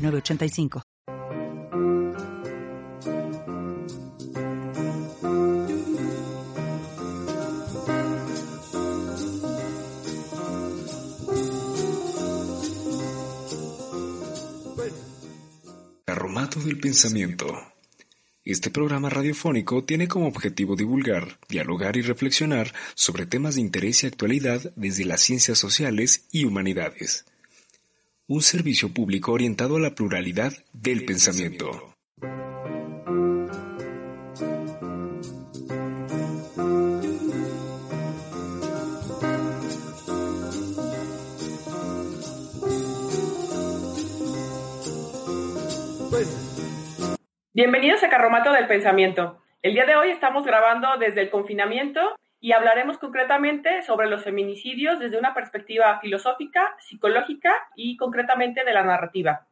985. Arromato del pensamiento. Este programa radiofónico tiene como objetivo divulgar, dialogar y reflexionar sobre temas de interés y actualidad desde las ciencias sociales y humanidades un servicio público orientado a la pluralidad del pensamiento. Bienvenidos a Carromato del Pensamiento. El día de hoy estamos grabando desde el confinamiento y hablaremos concretamente sobre los feminicidios desde una perspectiva filosófica, psicológica y concretamente de la narrativa.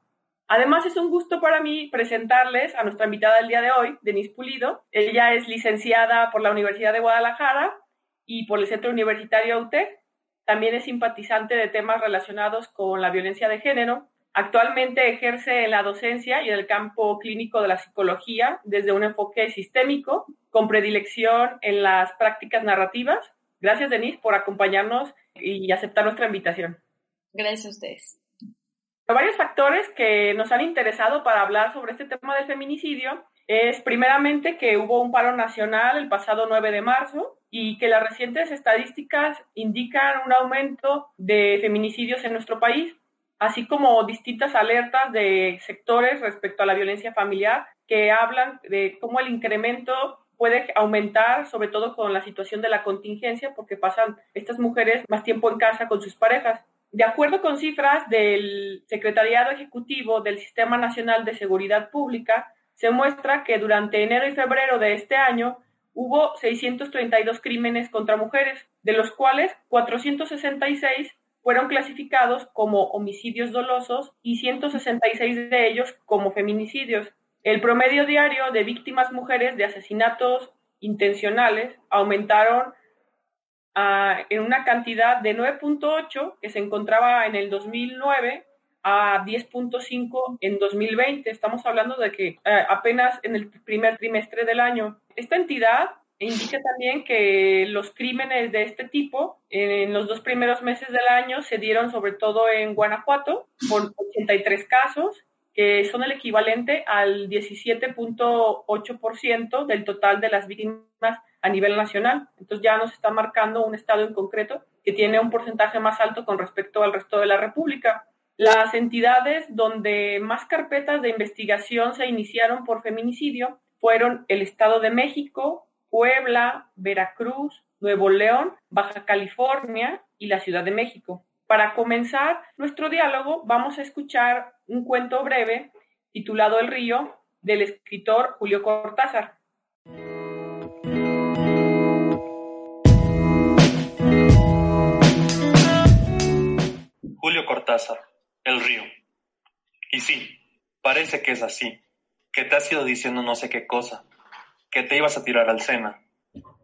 Además, es un gusto para mí presentarles a nuestra invitada del día de hoy, Denise Pulido. Ella es licenciada por la Universidad de Guadalajara y por el Centro Universitario UTEC. También es simpatizante de temas relacionados con la violencia de género Actualmente ejerce la docencia y en el campo clínico de la psicología desde un enfoque sistémico, con predilección en las prácticas narrativas. Gracias, Denise, por acompañarnos y aceptar nuestra invitación. Gracias a ustedes. Hay varios factores que nos han interesado para hablar sobre este tema del feminicidio es primeramente que hubo un paro nacional el pasado 9 de marzo y que las recientes estadísticas indican un aumento de feminicidios en nuestro país así como distintas alertas de sectores respecto a la violencia familiar que hablan de cómo el incremento puede aumentar, sobre todo con la situación de la contingencia, porque pasan estas mujeres más tiempo en casa con sus parejas. De acuerdo con cifras del Secretariado Ejecutivo del Sistema Nacional de Seguridad Pública, se muestra que durante enero y febrero de este año hubo 632 crímenes contra mujeres, de los cuales 466 fueron clasificados como homicidios dolosos y 166 de ellos como feminicidios. El promedio diario de víctimas mujeres de asesinatos intencionales aumentaron ah, en una cantidad de 9.8 que se encontraba en el 2009 a 10.5 en 2020. Estamos hablando de que eh, apenas en el primer trimestre del año. Esta entidad indica también que los crímenes de este tipo en los dos primeros meses del año se dieron sobre todo en Guanajuato, por 83 casos, que son el equivalente al 17.8% del total de las víctimas a nivel nacional. Entonces ya nos está marcando un estado en concreto que tiene un porcentaje más alto con respecto al resto de la República. Las entidades donde más carpetas de investigación se iniciaron por feminicidio fueron el Estado de México, Puebla, Veracruz, Nuevo León, Baja California y la Ciudad de México. Para comenzar nuestro diálogo vamos a escuchar un cuento breve titulado El río del escritor Julio Cortázar. Julio Cortázar, El río. Y sí, parece que es así, que te has ido diciendo no sé qué cosa, que te ibas a tirar al Sena,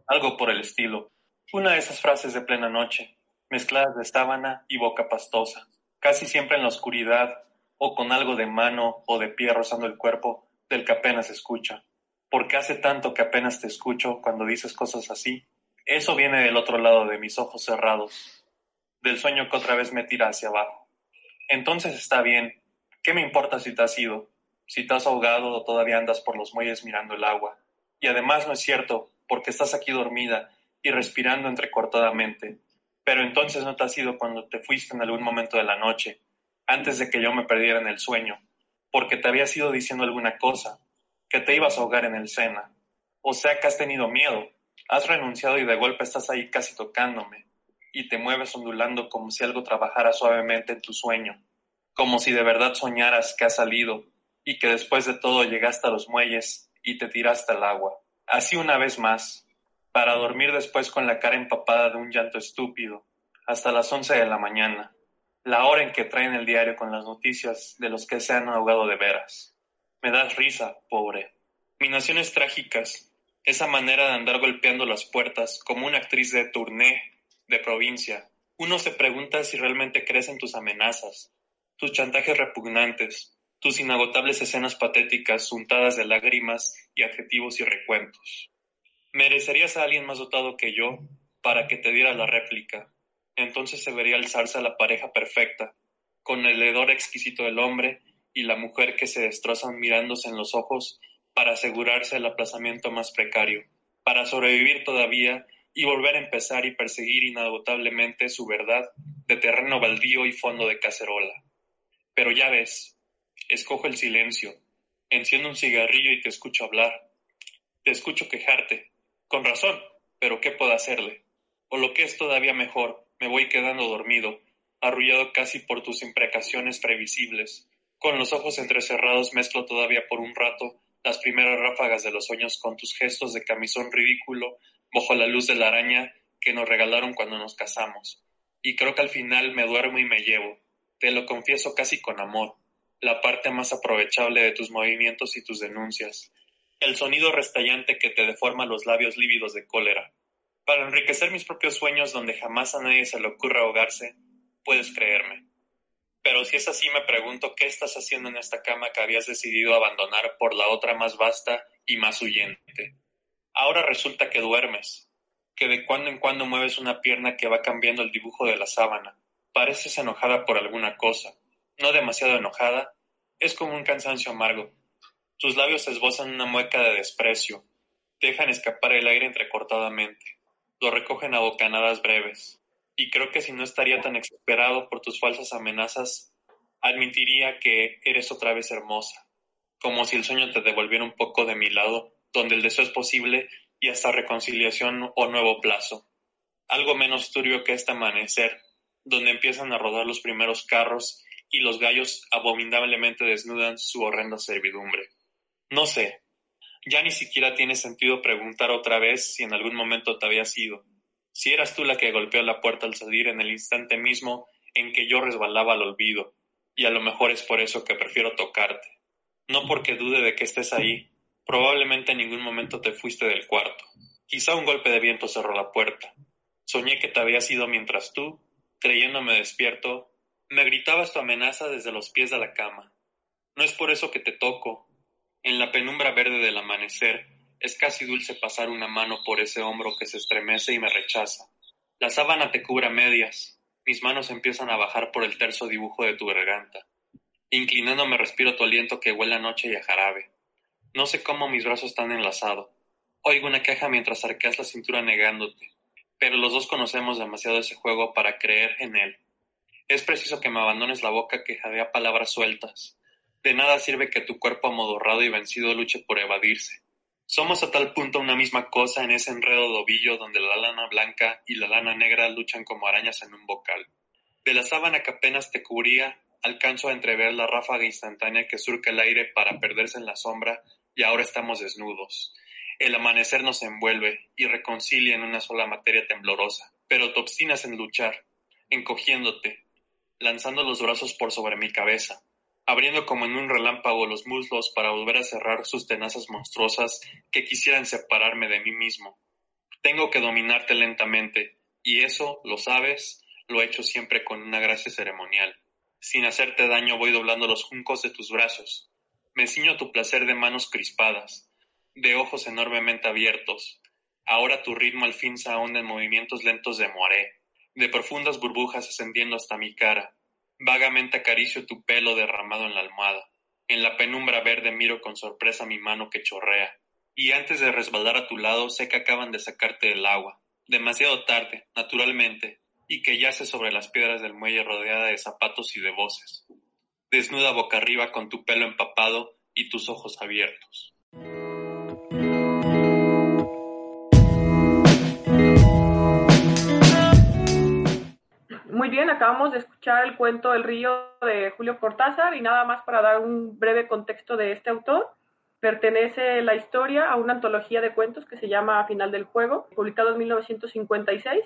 algo por el estilo. Una de esas frases de plena noche, mezcladas de sábana y boca pastosa, casi siempre en la oscuridad o con algo de mano o de pie rozando el cuerpo del que apenas escucha. Porque hace tanto que apenas te escucho cuando dices cosas así. Eso viene del otro lado de mis ojos cerrados, del sueño que otra vez me tira hacia abajo. Entonces está bien. ¿Qué me importa si te has ido? Si te has ahogado o todavía andas por los muelles mirando el agua y además no es cierto, porque estás aquí dormida y respirando entrecortadamente. Pero entonces no te has ido cuando te fuiste en algún momento de la noche, antes de que yo me perdiera en el sueño, porque te habías ido diciendo alguna cosa, que te ibas a ahogar en el Sena. O sea que has tenido miedo, has renunciado y de golpe estás ahí casi tocándome, y te mueves ondulando como si algo trabajara suavemente en tu sueño. como si de verdad soñaras que has salido y que después de todo llegaste a los muelles y te tiraste al agua. Así una vez más, para dormir después con la cara empapada de un llanto estúpido, hasta las once de la mañana, la hora en que traen el diario con las noticias de los que se han ahogado de veras. Me das risa, pobre. Minaciones trágicas, esa manera de andar golpeando las puertas como una actriz de tourné de provincia. Uno se pregunta si realmente crees en tus amenazas, tus chantajes repugnantes, tus inagotables escenas patéticas untadas de lágrimas y adjetivos y recuentos. Merecerías a alguien más dotado que yo para que te diera la réplica. Entonces se vería alzarse a la pareja perfecta, con el hedor exquisito del hombre y la mujer que se destrozan mirándose en los ojos para asegurarse el aplazamiento más precario, para sobrevivir todavía y volver a empezar y perseguir inagotablemente su verdad de terreno baldío y fondo de cacerola. Pero ya ves, escojo el silencio, enciendo un cigarrillo y te escucho hablar. Te escucho quejarte, con razón, pero ¿qué puedo hacerle? O lo que es todavía mejor, me voy quedando dormido, arrullado casi por tus imprecaciones previsibles. Con los ojos entrecerrados mezclo todavía por un rato las primeras ráfagas de los sueños con tus gestos de camisón ridículo bajo la luz de la araña que nos regalaron cuando nos casamos. Y creo que al final me duermo y me llevo, te lo confieso casi con amor, la parte más aprovechable de tus movimientos y tus denuncias, el sonido restallante que te deforma los labios lívidos de cólera. Para enriquecer mis propios sueños donde jamás a nadie se le ocurra ahogarse, puedes creerme. Pero si es así, me pregunto qué estás haciendo en esta cama que habías decidido abandonar por la otra más vasta y más huyente. Ahora resulta que duermes, que de cuando en cuando mueves una pierna que va cambiando el dibujo de la sábana. Pareces enojada por alguna cosa, no demasiado enojada, es como un cansancio amargo. Tus labios esbozan una mueca de desprecio, dejan escapar el aire entrecortadamente, lo recogen a bocanadas breves y creo que si no estaría tan exasperado por tus falsas amenazas, admitiría que eres otra vez hermosa, como si el sueño te devolviera un poco de mi lado, donde el deseo es posible y hasta reconciliación o nuevo plazo. Algo menos turbio que este amanecer, donde empiezan a rodar los primeros carros y los gallos abominablemente desnudan su horrenda servidumbre. No sé, ya ni siquiera tiene sentido preguntar otra vez si en algún momento te había sido si eras tú la que golpeó la puerta al salir en el instante mismo en que yo resbalaba al olvido, y a lo mejor es por eso que prefiero tocarte. No porque dude de que estés ahí, probablemente en ningún momento te fuiste del cuarto. Quizá un golpe de viento cerró la puerta. Soñé que te había ido mientras tú, creyéndome despierto, me gritabas tu amenaza desde los pies de la cama. No es por eso que te toco. En la penumbra verde del amanecer, es casi dulce pasar una mano por ese hombro que se estremece y me rechaza. La sábana te cubre medias. Mis manos empiezan a bajar por el terso dibujo de tu garganta. Inclinándome respiro tu aliento que huele a noche y a jarabe. No sé cómo mis brazos están enlazados. Oigo una queja mientras arqueas la cintura negándote. Pero los dos conocemos demasiado ese juego para creer en él. Es preciso que me abandones la boca que jadea palabras sueltas. De nada sirve que tu cuerpo amodorrado y vencido luche por evadirse. Somos a tal punto una misma cosa en ese enredo de ovillo donde la lana blanca y la lana negra luchan como arañas en un bocal. De la sábana que apenas te cubría, alcanzo a entrever la ráfaga instantánea que surca el aire para perderse en la sombra y ahora estamos desnudos. El amanecer nos envuelve y reconcilia en una sola materia temblorosa, pero te obstinas en luchar, encogiéndote, lanzando los brazos por sobre mi cabeza, abriendo como en un relámpago los muslos para volver a cerrar sus tenazas monstruosas que quisieran separarme de mí mismo. Tengo que dominarte lentamente, y eso, lo sabes, lo he hecho siempre con una gracia ceremonial. Sin hacerte daño voy doblando los juncos de tus brazos. Me ciño tu placer de manos crispadas, de ojos enormemente abiertos. Ahora tu ritmo al fin se ahonda en movimientos lentos de moaré, de profundas burbujas ascendiendo hasta mi cara, Vagamente acaricio tu pelo derramado en la almohada. En la penumbra verde miro con sorpresa mi mano que chorrea. Y antes de resbalar a tu lado sé que acaban de sacarte del agua. Demasiado tarde, naturalmente, y que yace sobre las piedras del muelle rodeada de zapatos y de voces. Desnuda boca arriba con tu pelo empapado y tus ojos abiertos. Bien, acabamos de escuchar el cuento El río de Julio Cortázar y nada más para dar un breve contexto de este autor. Pertenece la historia a una antología de cuentos que se llama Final del Juego, publicado en 1956.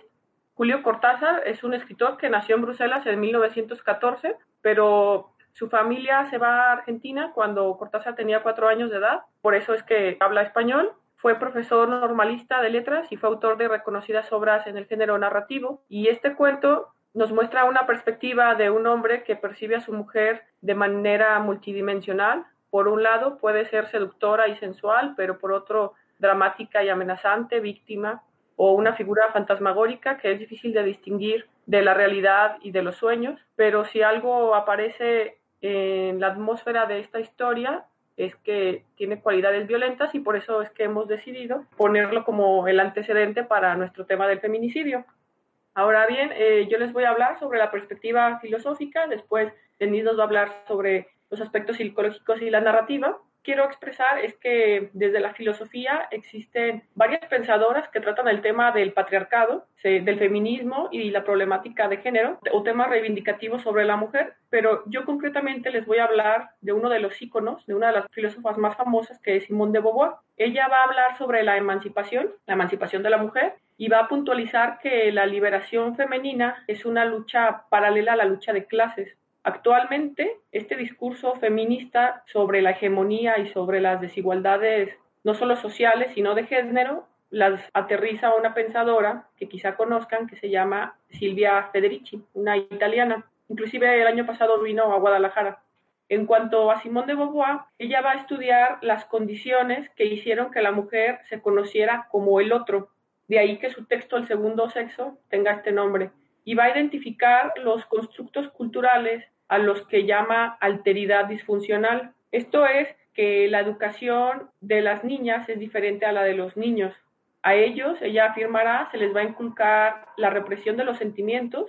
Julio Cortázar es un escritor que nació en Bruselas en 1914, pero su familia se va a Argentina cuando Cortázar tenía cuatro años de edad, por eso es que habla español. Fue profesor normalista de letras y fue autor de reconocidas obras en el género narrativo. Y este cuento nos muestra una perspectiva de un hombre que percibe a su mujer de manera multidimensional, por un lado puede ser seductora y sensual, pero por otro dramática y amenazante, víctima, o una figura fantasmagórica que es difícil de distinguir de la realidad y de los sueños, pero si algo aparece en la atmósfera de esta historia es que tiene cualidades violentas y por eso es que hemos decidido ponerlo como el antecedente para nuestro tema del feminicidio. Ahora bien, eh, yo les voy a hablar sobre la perspectiva filosófica, después Denise nos va a hablar sobre los aspectos psicológicos y la narrativa. Quiero expresar es que desde la filosofía existen varias pensadoras que tratan el tema del patriarcado, del feminismo y la problemática de género o temas reivindicativos sobre la mujer, pero yo concretamente les voy a hablar de uno de los íconos, de una de las filósofas más famosas que es Simone de Beauvoir. Ella va a hablar sobre la emancipación, la emancipación de la mujer y va a puntualizar que la liberación femenina es una lucha paralela a la lucha de clases Actualmente, este discurso feminista sobre la hegemonía y sobre las desigualdades, no solo sociales, sino de género, las aterriza una pensadora que quizá conozcan, que se llama Silvia Federici, una italiana. Inclusive el año pasado vino a Guadalajara. En cuanto a Simone de Beauvoir, ella va a estudiar las condiciones que hicieron que la mujer se conociera como el otro. De ahí que su texto El segundo sexo tenga este nombre. Y va a identificar los constructos culturales a los que llama alteridad disfuncional. Esto es que la educación de las niñas es diferente a la de los niños. A ellos, ella afirmará, se les va a inculcar la represión de los sentimientos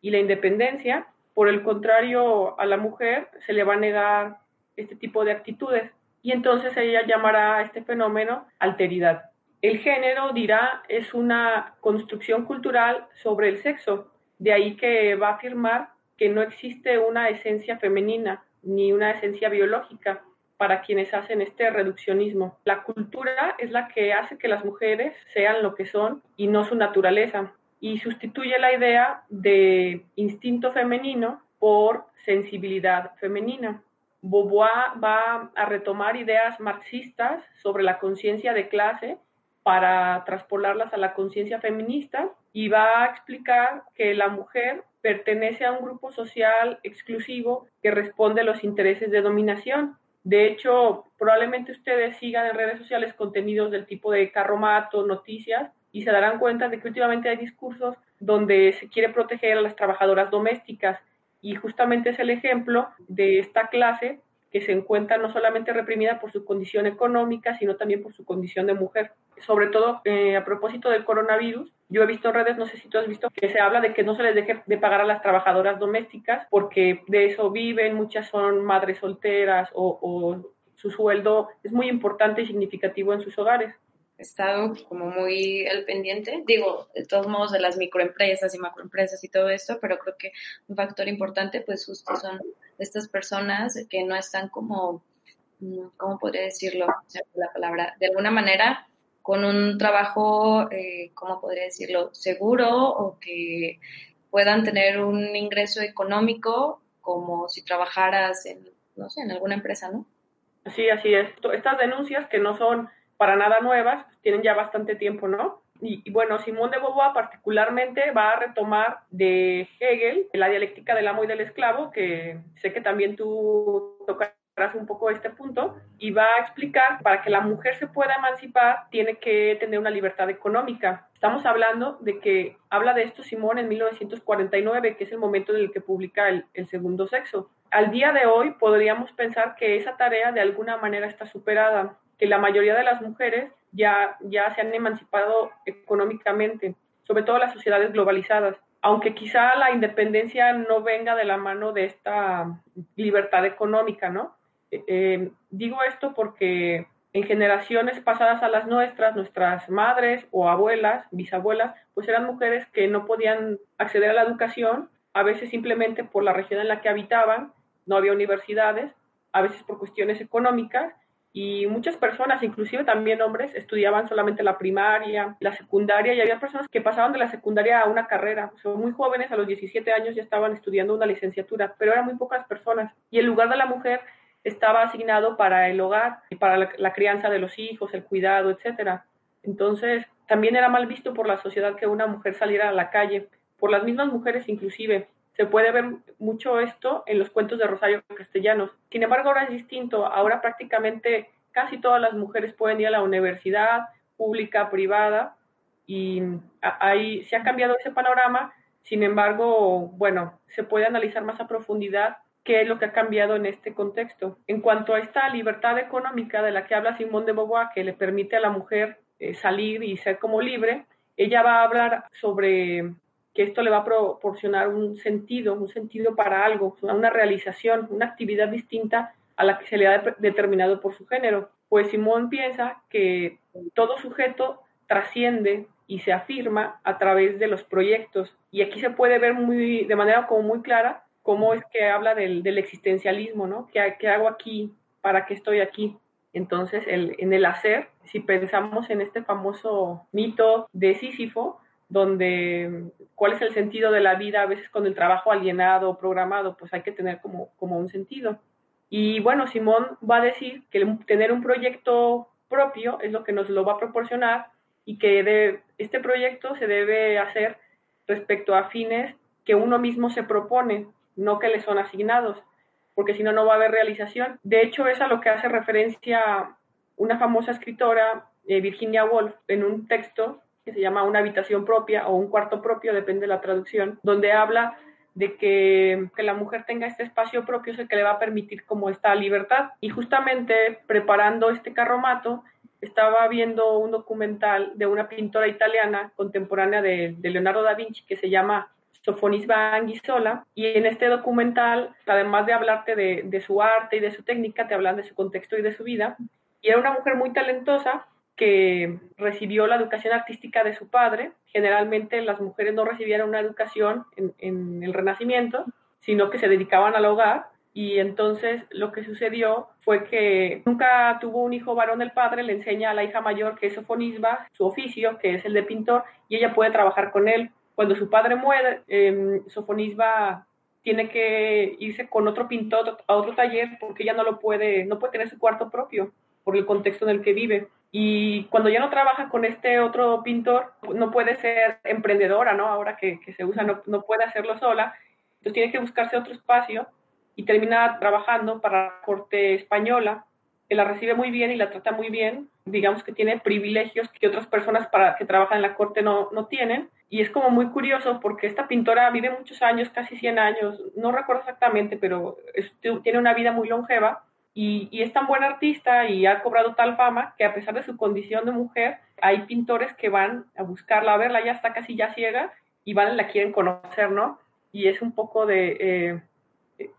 y la independencia. Por el contrario, a la mujer se le va a negar este tipo de actitudes. Y entonces ella llamará a este fenómeno alteridad. El género, dirá, es una construcción cultural sobre el sexo. De ahí que va a afirmar que no existe una esencia femenina ni una esencia biológica para quienes hacen este reduccionismo. La cultura es la que hace que las mujeres sean lo que son y no su naturaleza y sustituye la idea de instinto femenino por sensibilidad femenina. Beauvoir va a retomar ideas marxistas sobre la conciencia de clase para traspolarlas a la conciencia feminista y va a explicar que la mujer pertenece a un grupo social exclusivo que responde a los intereses de dominación. De hecho, probablemente ustedes sigan en redes sociales contenidos del tipo de carromato, noticias, y se darán cuenta de que últimamente hay discursos donde se quiere proteger a las trabajadoras domésticas y justamente es el ejemplo de esta clase que se encuentra no solamente reprimida por su condición económica, sino también por su condición de mujer. Sobre todo eh, a propósito del coronavirus, yo he visto en redes, no sé si tú has visto, que se habla de que no se les deje de pagar a las trabajadoras domésticas porque de eso viven, muchas son madres solteras o, o su sueldo es muy importante y significativo en sus hogares estado como muy al pendiente, digo, de todos modos de las microempresas y macroempresas y todo esto, pero creo que un factor importante pues justo son estas personas que no están como, ¿cómo podría decirlo? La palabra, de alguna manera con un trabajo, eh, ¿cómo podría decirlo? Seguro o que puedan tener un ingreso económico como si trabajaras en, no sé, en alguna empresa, ¿no? Sí, así es. Estas denuncias que no son para nada nuevas, tienen ya bastante tiempo, ¿no? Y, bueno, Simón de Beauvoir particularmente va a retomar de Hegel la dialéctica del amo y del esclavo, que sé que también tú tocarás un poco este punto, y va a explicar para que la mujer se pueda emancipar tiene que tener una libertad económica. Estamos hablando de que habla de esto Simón en 1949, que es el momento en el que publica el, el segundo sexo. Al día de hoy podríamos pensar que esa tarea de alguna manera está superada que la mayoría de las mujeres ya, ya se han emancipado económicamente, sobre todo las sociedades globalizadas, aunque quizá la independencia no venga de la mano de esta libertad económica, ¿no? Eh, eh, digo esto porque en generaciones pasadas a las nuestras, nuestras madres o abuelas, bisabuelas, pues eran mujeres que no podían acceder a la educación a veces simplemente por la región en la que habitaban, no había universidades, a veces por cuestiones económicas, y muchas personas, inclusive también hombres, estudiaban solamente la primaria, la secundaria, y había personas que pasaban de la secundaria a una carrera. Son muy jóvenes, a los 17 años ya estaban estudiando una licenciatura, pero eran muy pocas personas. Y el lugar de la mujer estaba asignado para el hogar y para la, la crianza de los hijos, el cuidado, etcétera. Entonces, también era mal visto por la sociedad que una mujer saliera a la calle, por las mismas mujeres inclusive. Se puede ver mucho esto en los cuentos de Rosario Castellanos. Sin embargo, ahora es distinto. Ahora prácticamente casi todas las mujeres pueden ir a la universidad, pública, privada, y ahí se ha cambiado ese panorama. Sin embargo, bueno, se puede analizar más a profundidad qué es lo que ha cambiado en este contexto. En cuanto a esta libertad económica de la que habla Simón de Beauvoir, que le permite a la mujer eh, salir y ser como libre, ella va a hablar sobre que esto le va a proporcionar un sentido, un sentido para algo, una realización, una actividad distinta a la que se le ha determinado por su género. Pues Simón piensa que todo sujeto trasciende y se afirma a través de los proyectos. Y aquí se puede ver muy, de manera como muy clara cómo es que habla del, existencialismo, ¿no? ¿Qué, ¿Qué, hago aquí? ¿Para qué estoy aquí? Entonces, en el hacer, si pensamos en este famoso mito de Sísifo, donde cuál es el sentido de la vida, a veces con el trabajo alienado o programado, pues hay que tener como, como un sentido. Y bueno, Simón va a decir que tener un proyecto propio es lo que nos lo va a proporcionar y que de, este proyecto se debe hacer respecto a fines que uno mismo se propone, no que le son asignados, porque si no, no va a haber realización. De hecho, es a lo que hace referencia una famosa escritora, eh, Virginia Woolf, en un texto que se llama Una habitación propia o un cuarto propio, depende de la traducción, donde habla de que, que, la mujer tenga este espacio propio es el que le va a permitir como esta libertad. Y justamente preparando este carromato, estaba viendo un documental de una pintora italiana contemporánea de, de Leonardo da Vinci que se llama Sofonisba Anguissola, y en este documental, además de hablarte de, de su arte y de su técnica, te hablan de su contexto y de su vida, y era una mujer muy talentosa, que recibió la educación artística de su padre. Generalmente las mujeres no recibían una educación en, el Renacimiento, sino que se dedicaban al hogar. Y entonces lo que sucedió fue que nunca tuvo un hijo varón el padre, le enseña a la hija mayor que es sofonisba, su oficio, que es el de pintor, y ella puede trabajar con él. Cuando su padre muere, eh, sofonisba tiene que irse con otro pintor a otro taller porque ella no lo puede, no puede tener su cuarto propio por el contexto en el que vive. Y cuando ya no trabaja con este otro pintor, no puede ser emprendedora, ¿no? Ahora que, que se usa, no, no, puede hacerlo sola. Entonces tiene que buscarse otro espacio y termina trabajando para la corte española, que la recibe muy bien y la trata muy bien. Digamos que tiene privilegios que otras personas para, que trabajan en la corte no, no tienen. Y es como muy curioso porque esta pintora vive muchos años, casi 100 años, no recuerdo exactamente, pero tiene una vida muy longeva y, es tan buen artista y ha cobrado tal fama que a pesar de su condición de mujer, hay pintores que van a buscarla, a verla, ya está casi ya ciega y van y la quieren conocer, ¿no? Y es un poco de... Eh,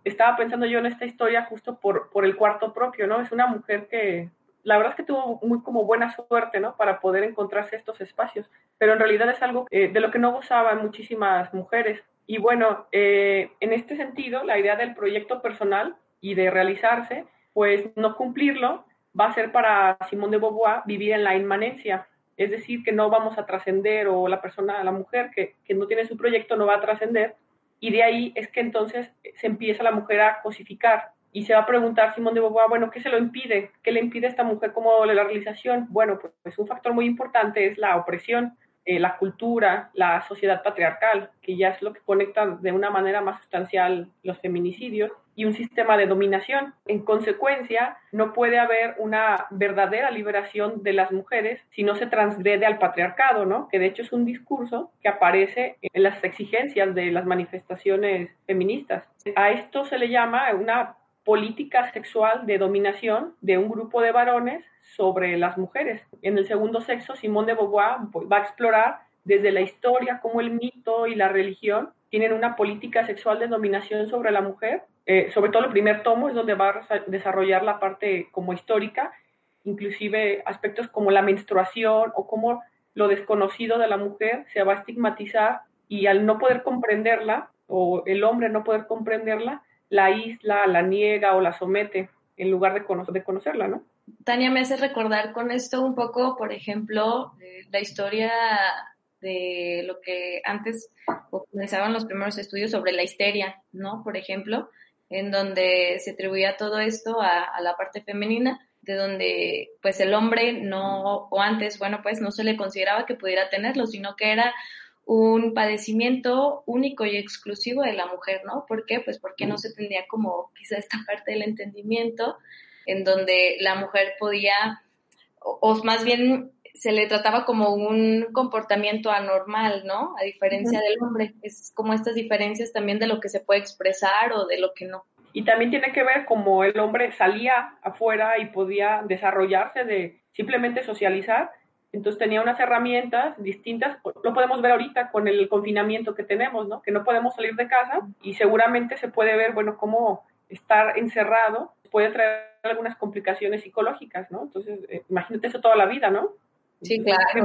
estaba pensando yo en esta historia justo por, por el cuarto propio, ¿no? Es una mujer que la verdad es que tuvo muy como buena suerte, ¿no? Para poder encontrarse estos espacios, pero en realidad es algo eh, de lo que no gozaban muchísimas mujeres. Y bueno, eh, en este sentido, la idea del proyecto personal y de realizarse pues no cumplirlo va a ser para Simón de Beauvoir vivir en la inmanencia, es decir, que no vamos a trascender o la persona, la mujer que, que no tiene su proyecto no va a trascender y de ahí es que entonces se empieza la mujer a cosificar y se va a preguntar Simón de Beauvoir, bueno, ¿qué se lo impide? ¿Qué le impide a esta mujer como la realización? Bueno, pues, pues un factor muy importante es la opresión, eh, la cultura, la sociedad patriarcal, que ya es lo que conecta de una manera más sustancial los feminicidios, y un sistema de dominación. En consecuencia, no puede haber una verdadera liberación de las mujeres si no se transgrede al patriarcado, ¿no? Que de hecho es un discurso que aparece en las exigencias de las manifestaciones feministas. A esto se le llama una política sexual de dominación de un grupo de varones sobre las mujeres. En el segundo sexo, Simón de Beauvoir va a explorar desde la historia cómo el mito y la religión tienen una política sexual de dominación sobre la mujer. Eh, sobre todo el primer tomo es donde va a desarrollar la parte como histórica, inclusive aspectos como la menstruación o cómo lo desconocido de la mujer se va a estigmatizar y al no poder comprenderla, o el hombre no poder comprenderla, la isla, la niega o la somete en lugar de, de conocerla, ¿no? Tania me hace recordar con esto un poco, por ejemplo, la historia de lo que antes comenzaban los primeros estudios sobre la histeria, ¿no? Por ejemplo, en donde se atribuía todo esto a, la parte femenina, de donde pues el hombre no, o antes, bueno, pues no se le consideraba que pudiera tenerlo, sino que era un padecimiento único y exclusivo de la mujer, ¿no? ¿Por qué? Pues porque no se tendría como quizá esta parte del entendimiento en donde la mujer podía, o, más bien se le trataba como un comportamiento anormal, ¿no? A diferencia del hombre. Es como estas diferencias también de lo que se puede expresar o de lo que no. Y también tiene que ver como el hombre salía afuera y podía desarrollarse de simplemente socializar. Entonces tenía unas herramientas distintas. Lo podemos ver ahorita con el confinamiento que tenemos, ¿no? Que no podemos salir de casa y seguramente se puede ver, bueno, cómo estar encerrado puede traer algunas complicaciones psicológicas, ¿no? Entonces, eh, imagínate eso toda la vida, ¿no? Sí, claro.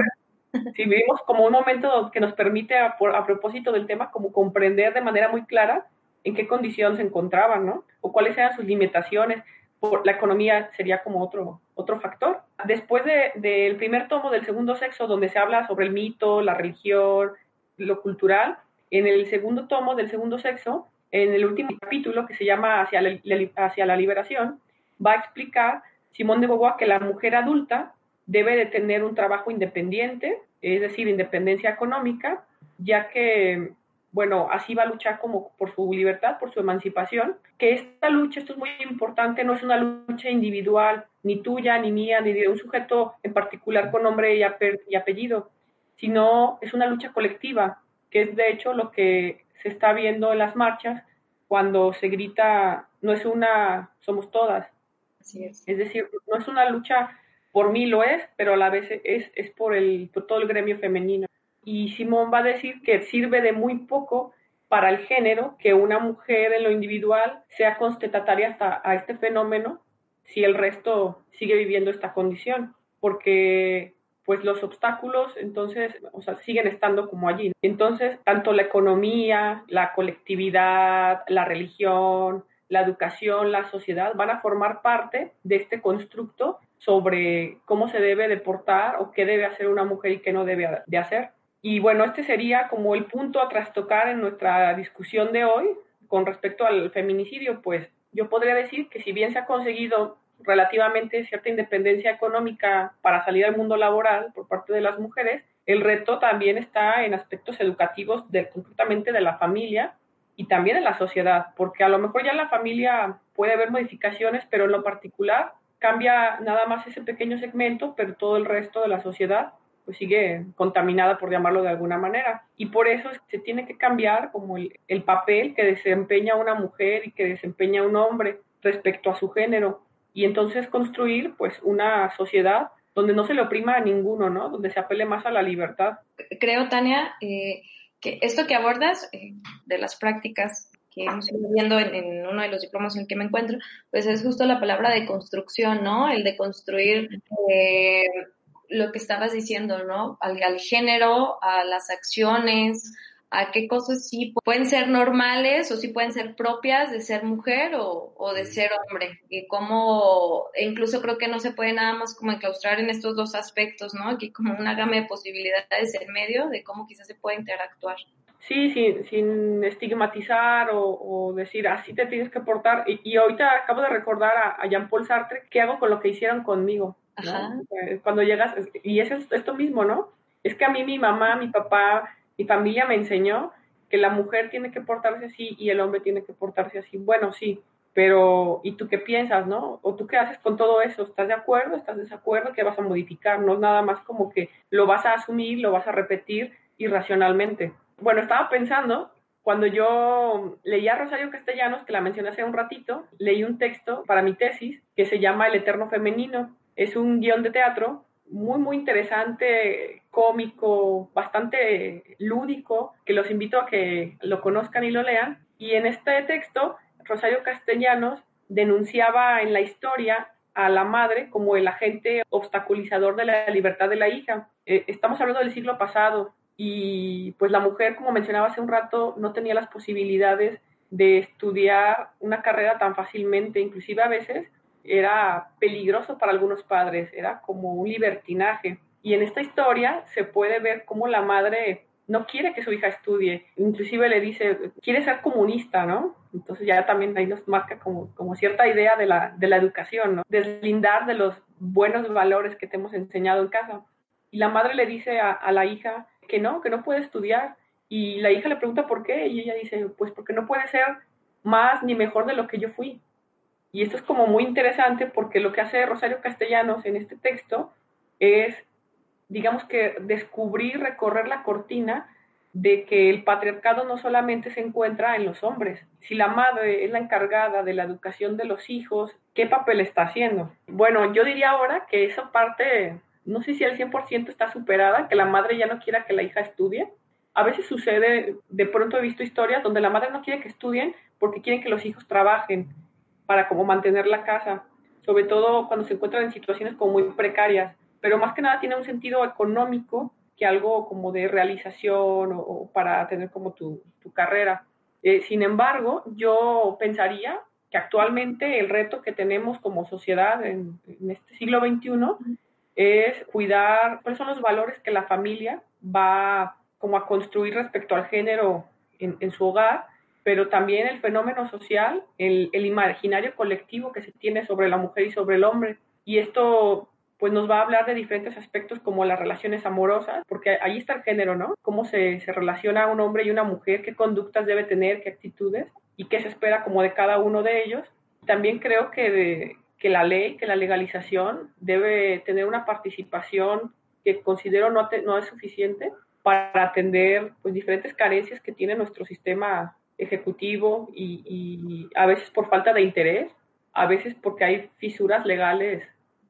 Si vivimos como un momento que nos permite, a, a, propósito del tema, como comprender de manera muy clara en qué condición se encontraban, ¿no? O cuáles eran sus limitaciones. Por la economía sería como otro, otro factor. Después del de, primer tomo del segundo sexo, donde se habla sobre el mito, la religión, lo cultural, en el segundo tomo del segundo sexo, en el último capítulo, que se llama Hacia la, liberación, va a explicar Simón de Beauvoir que la mujer adulta debe de tener un trabajo independiente, es decir, independencia económica, ya que, bueno, así va a luchar como por su libertad, por su emancipación, que esta lucha, esto es muy importante, no es una lucha individual, ni tuya, ni mía, ni de un sujeto en particular con nombre y apellido, sino es una lucha colectiva, que es de hecho lo que se está viendo en las marchas cuando se grita, no es una, somos todas. es. es decir, no es una lucha por mí lo es, pero a la vez es, es por, el, todo el gremio femenino. Y Simón va a decir que sirve de muy poco para el género que una mujer en lo individual sea constatataria hasta a este fenómeno si el resto sigue viviendo esta condición, porque pues los obstáculos entonces, o sea, siguen estando como allí. Entonces, tanto la economía, la colectividad, la religión, la educación, la sociedad van a formar parte de este constructo sobre cómo se debe deportar o qué debe hacer una mujer y qué no debe de hacer. Y bueno, este sería como el punto a trastocar en nuestra discusión de hoy con respecto al feminicidio, pues yo podría decir que si bien se ha conseguido relativamente cierta independencia económica para salir al mundo laboral por parte de las mujeres, el reto también está en aspectos educativos de, concretamente de la familia y también en la sociedad, porque a lo mejor ya en la familia puede haber modificaciones, pero en lo particular cambia nada más ese pequeño segmento, pero todo el resto de la sociedad pues sigue contaminada, por llamarlo de alguna manera. Y por eso se tiene que cambiar como el, el papel que desempeña una mujer y que desempeña un hombre respecto a su género. Y entonces construir pues una sociedad donde no se le oprima a ninguno, ¿no? Donde se apele más a la libertad. Creo, Tania, eh, que esto que abordas eh, de las prácticas que hemos ido viendo en, uno de los diplomas en el que me encuentro, pues es justo la palabra de construcción, ¿no? El de construir eh, lo que estabas diciendo, ¿no? Al, al, género, a las acciones, a qué cosas sí pueden ser normales o sí pueden ser propias de ser mujer o, o de ser hombre. Y cómo, e incluso creo que no se puede nada más como enclaustrar en estos dos aspectos, ¿no? Aquí como una gama de posibilidades en medio de cómo quizás se puede interactuar. Sí, sin, sin estigmatizar o, decir así te tienes que portar. Y, y ahorita acabo de recordar a, Jean-Paul Sartre qué hago con lo que hicieron conmigo. Cuando llegas, y es esto mismo, ¿no? Es que a mí mi mamá, mi papá, mi familia me enseñó que la mujer tiene que portarse así y el hombre tiene que portarse así. Bueno, sí, pero ¿y tú qué piensas, no? ¿O tú qué haces con todo eso? ¿Estás de acuerdo? ¿Estás de desacuerdo? ¿Qué vas a modificar? No es nada más como que lo vas a asumir, lo vas a repetir irracionalmente. Bueno, estaba pensando, cuando yo leía a Rosario Castellanos, que la mencioné hace un ratito, leí un texto para mi tesis que se llama El Eterno Femenino. Es un guion de teatro muy, muy interesante, cómico, bastante lúdico, que los invito a que lo conozcan y lo lean. Y en este texto, Rosario Castellanos denunciaba en la historia a la madre como el agente obstaculizador de la libertad de la hija. Eh, estamos hablando del siglo pasado, y pues la mujer, como mencionaba hace un rato, no tenía las posibilidades de estudiar una carrera tan fácilmente, inclusive a veces era peligroso para algunos padres, era como un libertinaje. Y en esta historia se puede ver cómo la madre no quiere que su hija estudie, inclusive le dice, quiere ser comunista, ¿no? Entonces ya también ahí nos marca como, como cierta idea de la, de la educación, ¿no? Deslindar de los buenos valores que te hemos enseñado en casa. Y la madre le dice a, a la hija que no, que no puede estudiar. Y la hija le pregunta por qué y ella dice, pues porque no puede ser más ni mejor de lo que yo fui. Y esto es como muy interesante porque lo que hace Rosario Castellanos en este texto es digamos que descubrir, recorrer la cortina de que el patriarcado no solamente se encuentra en los hombres. Si la madre es la encargada de la educación de los hijos, ¿qué papel está haciendo? Bueno, yo diría ahora que esa parte, no sé si al 100% está superada, que la madre ya no quiera que la hija estudie. A veces sucede, de pronto he visto historias donde la madre no quiere que estudien porque quieren que los hijos trabajen para como mantener la casa, sobre todo cuando se encuentran en situaciones como muy precarias pero más que nada tiene un sentido económico que algo como de realización o, para tener como tu, tu carrera. Eh, sin embargo, yo pensaría que actualmente el reto que tenemos como sociedad en, este siglo XXI es cuidar cuáles son los valores que la familia va como a construir respecto al género en, en su hogar, pero también el fenómeno social, el, el imaginario colectivo que se tiene sobre la mujer y sobre el hombre. Y esto pues nos va a hablar de diferentes aspectos como las relaciones amorosas, porque ahí está el género, ¿no? Cómo se, se relaciona un hombre y una mujer, qué conductas debe tener, qué actitudes y qué se espera como de cada uno de ellos. También creo que, de, que la ley, que la legalización debe tener una participación que considero no, no es suficiente para atender pues, diferentes carencias que tiene nuestro sistema ejecutivo y, y a veces por falta de interés, a veces porque hay fisuras legales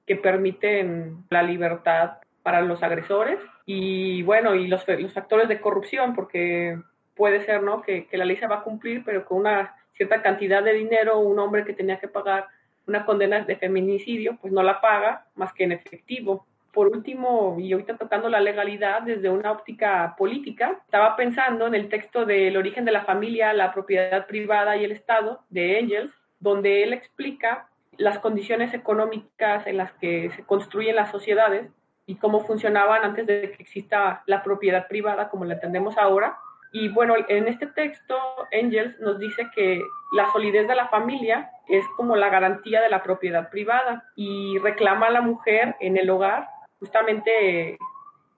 que permiten la libertad para los agresores y bueno, y los, los factores de corrupción, porque puede ser, ¿no? Que, que, la ley se va a cumplir, pero con una cierta cantidad de dinero, un hombre que tenía que pagar una condena de feminicidio, pues no la paga más que en efectivo. Por último, y ahorita tocando la legalidad desde una óptica política, estaba pensando en el texto del origen de la familia, la propiedad privada y el Estado de Engels, donde él explica las condiciones económicas en las que se construyen las sociedades y cómo funcionaban antes de que exista la propiedad privada como la entendemos ahora. Y bueno, en este texto, Engels nos dice que la solidez de la familia es como la garantía de la propiedad privada y reclama a la mujer en el hogar justamente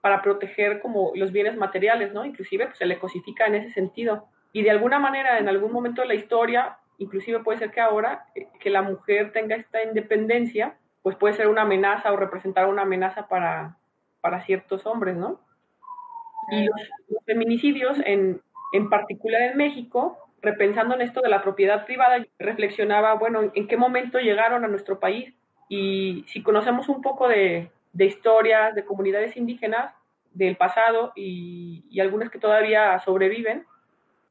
para proteger como los bienes materiales, ¿no? Inclusive pues, se le cosifica en ese sentido. Y de alguna manera, en algún momento de la historia, inclusive puede ser que ahora eh, que la mujer tenga esta independencia, pues puede ser una amenaza o representar una amenaza para, para ciertos hombres, ¿no? Y los, feminicidios, en, en particular en México, repensando en esto de la propiedad privada, reflexionaba, bueno, en qué momento llegaron a nuestro país y si conocemos un poco de, de historias de comunidades indígenas del pasado y, y, algunas que todavía sobreviven,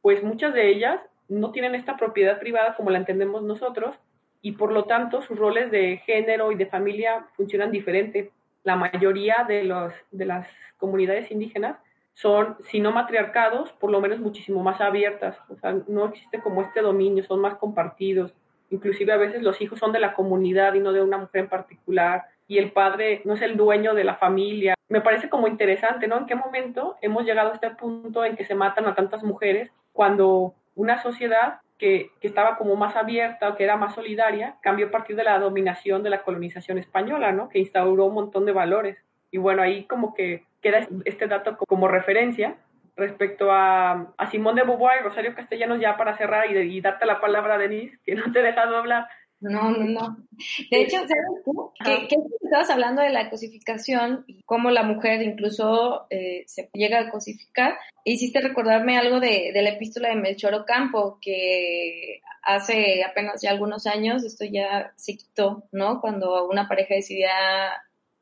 pues muchas de ellas no tienen esta propiedad privada como la entendemos nosotros y por lo tanto sus roles de género y de familia funcionan diferente. La mayoría de, los, de las comunidades indígenas son, si no matriarcados, por lo menos muchísimo más abiertas. O sea, no existe como este dominio, son más compartidos. Inclusive a veces los hijos son de la comunidad y no de una mujer en particular. Y el padre no es el dueño de la familia. Me parece como interesante, ¿no? ¿En qué momento hemos llegado a este punto en que se matan a tantas mujeres cuando una sociedad que, que, estaba como más abierta o que era más solidaria, cambió a partir de la dominación de la colonización española, ¿no? Que instauró un montón de valores. Y bueno, ahí como que queda este dato como referencia respecto a, a Simón de Beauvoir y Rosario Castellanos, ya para cerrar y, y darte la palabra, Denise, que no te he dejado hablar. No, no, no. De hecho, ¿sabes tú? Que, que, estabas hablando de la cosificación y cómo la mujer incluso eh, se llega a cosificar. Hiciste recordarme algo de, de la epístola de Melchor Ocampo, que hace apenas ya algunos años, esto ya se quitó, ¿no? Cuando una pareja decidía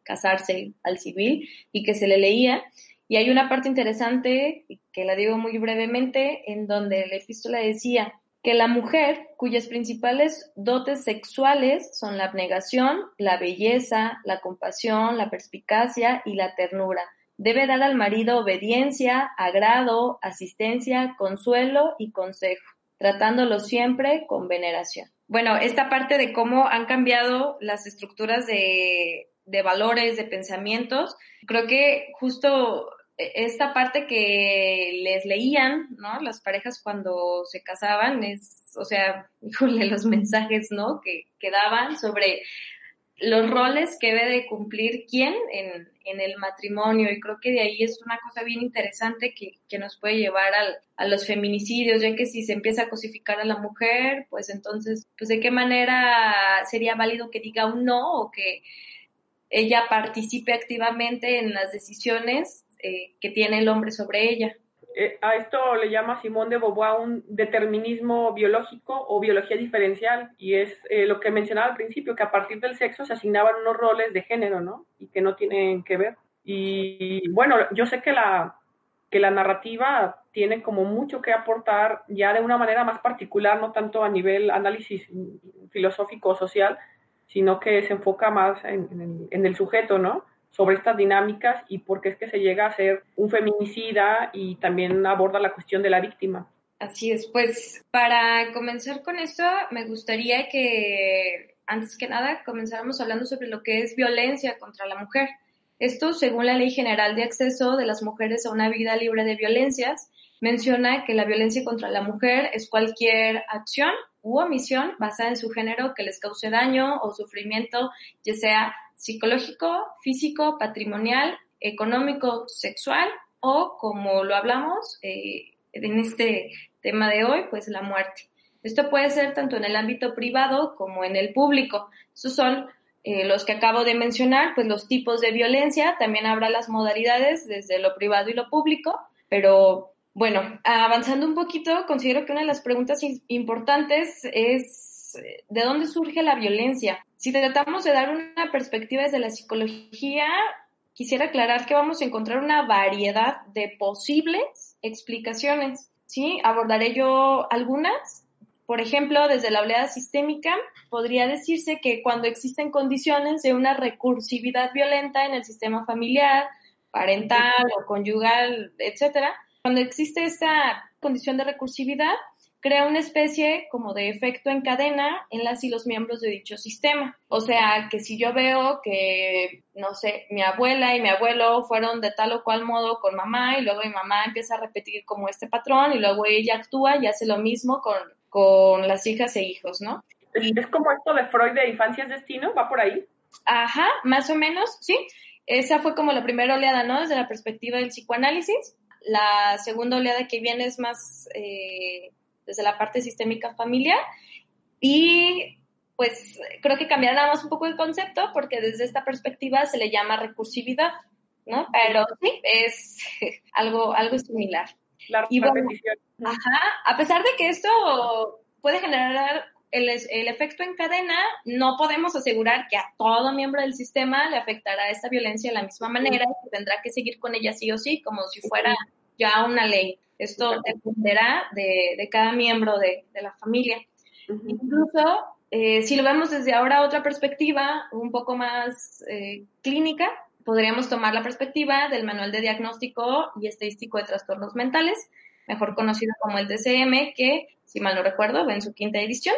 casarse al civil y que se le leía. Y hay una parte interesante, que la digo muy brevemente, en donde la epístola decía, que la mujer, cuyas principales dotes sexuales son la abnegación, la belleza, la compasión, la perspicacia y la ternura, Debe dar al marido obediencia, agrado, asistencia, consuelo y consejo, tratándolo siempre con veneración. Bueno, esta parte de cómo han cambiado las estructuras de, de valores, de pensamientos, creo que justo esta parte que les leían, ¿no? Las parejas cuando se casaban, es, o sea, híjole, los mensajes, ¿no? Que, que daban sobre los roles que debe de cumplir quién en, en, el matrimonio. Y creo que de ahí es una cosa bien interesante que, que nos puede llevar al, a los feminicidios, ya que si se empieza a cosificar a la mujer, pues entonces, pues de qué manera sería válido que diga un no o que ella participe activamente en las decisiones eh, que tiene el hombre sobre ella. Eh, a esto le llama Simón de Beauvoir un determinismo biológico o biología diferencial y es eh, lo que mencionaba al principio, que a partir del sexo se asignaban unos roles de género, ¿no? Y que no tienen que ver. Y bueno, yo sé que la, que la narrativa tiene como mucho que aportar ya de una manera más particular, no tanto a nivel análisis filosófico o social, sino que se enfoca más en, en el sujeto, ¿no? Sobre estas dinámicas y por qué es que se llega a ser un feminicida y también aborda la cuestión de la víctima. Así es, pues para comenzar con esto, me gustaría que antes que nada comenzáramos hablando sobre lo que es violencia contra la mujer. Esto, según la Ley General de Acceso de las Mujeres a una Vida Libre de Violencias, menciona que la violencia contra la mujer es cualquier acción u omisión basada en su género que les cause daño o sufrimiento, ya sea psicológico, físico, patrimonial, económico, sexual o, como lo hablamos eh, en este tema de hoy, pues la muerte. Esto puede ser tanto en el ámbito privado como en el público. Estos son eh, los que acabo de mencionar, pues los tipos de violencia, también habrá las modalidades desde lo privado y lo público, pero bueno, avanzando un poquito, considero que una de las preguntas importantes es ¿de dónde surge la violencia? Si tratamos de dar una perspectiva desde la psicología, quisiera aclarar que vamos a encontrar una variedad de posibles explicaciones. ¿sí? Abordaré yo algunas. Por ejemplo, desde la oleada sistémica, podría decirse que cuando existen condiciones de una recursividad violenta en el sistema familiar, parental o conyugal, etcétera, cuando existe esta condición de recursividad, crea una especie como de efecto en cadena en las y los miembros de dicho sistema. O sea, que si yo veo que, no sé, mi abuela y mi abuelo fueron de tal o cual modo con mamá y luego mi mamá empieza a repetir como este patrón y luego ella actúa y hace lo mismo con, con las hijas e hijos, ¿no? ¿Es como esto de Freud de infancia es destino? ¿Va por ahí? Ajá, más o menos, sí. Esa fue como la primera oleada, ¿no? Desde la perspectiva del psicoanálisis. La segunda oleada que viene es más eh, desde la parte sistémica familiar. Y pues creo que cambiará nada más un poco el concepto porque desde esta perspectiva se le llama recursividad, ¿no? Pero sí, es algo, algo similar. La y ajá, a pesar de que esto puede generar el, el, efecto en cadena, no podemos asegurar que a todo miembro del sistema le afectará esta violencia de la misma manera y tendrá que seguir con ella sí o sí, como si fuera ya una ley. Esto dependerá de, de cada miembro de, de la familia. Incluso, eh, si lo vemos desde ahora otra perspectiva, un poco más eh, clínica, podríamos tomar la perspectiva del Manual de Diagnóstico y Estadístico de Trastornos Mentales, mejor conocido como el DCM, que, si mal no recuerdo, va en su quinta edición.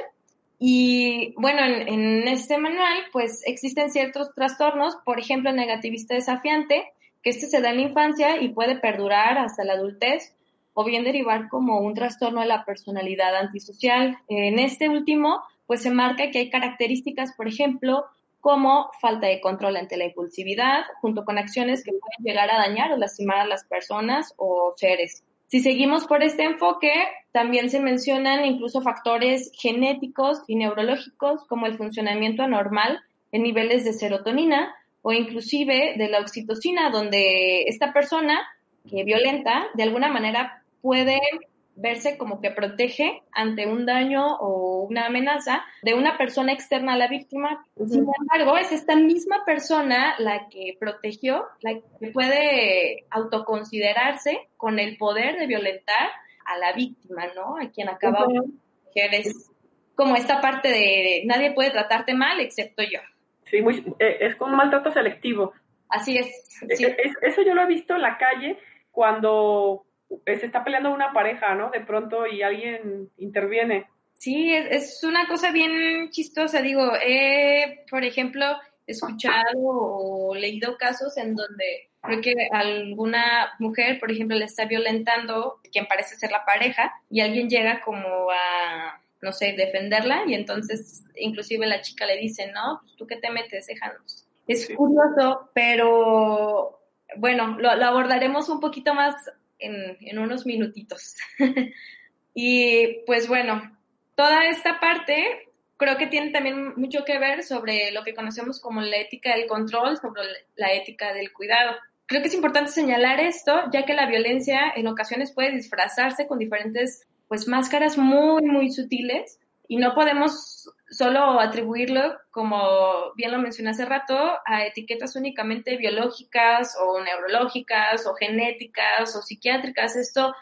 Y bueno, en, en, este manual, pues existen ciertos trastornos, por ejemplo, el negativista desafiante, que este se da en la infancia y puede perdurar hasta la adultez, o bien derivar como un trastorno de la personalidad antisocial. En este último, pues se marca que hay características, por ejemplo, como falta de control ante la impulsividad, junto con acciones que pueden llegar a dañar o lastimar a las personas o seres. Si seguimos por este enfoque, también se mencionan incluso factores genéticos y neurológicos como el funcionamiento anormal en niveles de serotonina o inclusive de la oxitocina, donde esta persona que violenta de alguna manera puede verse como que protege ante un daño o una amenaza de una persona externa a la víctima. Sin embargo, es esta misma persona la que protegió, la que puede autoconsiderarse con el poder de violentar a la víctima, ¿no? A quien acaba de. Es como esta parte de nadie puede tratarte mal excepto yo. Sí, muy, eh, es como un maltrato selectivo. Así es. eso yo lo he visto en la calle cuando se está peleando una pareja, ¿no? De pronto y alguien interviene. Sí, es, una cosa bien chistosa. Digo, he, por ejemplo, escuchado o leído casos en donde creo que alguna mujer, por ejemplo, le está violentando quien parece ser la pareja y alguien llega como a, no sé, defenderla y entonces inclusive la chica le dice, no, pues, tú qué te metes, déjanos. Es curioso, pero bueno, lo, abordaremos un poquito más en, en unos minutitos. y pues bueno, toda esta parte creo que tiene también mucho que ver sobre lo que conocemos como la ética del control, sobre la ética del cuidado. Creo que es importante señalar esto, ya que la violencia en ocasiones puede disfrazarse con diferentes pues máscaras muy muy sutiles y no podemos solo atribuirlo, como bien lo mencioné hace rato, a etiquetas únicamente biológicas o neurológicas o genéticas o psiquiátricas. Esto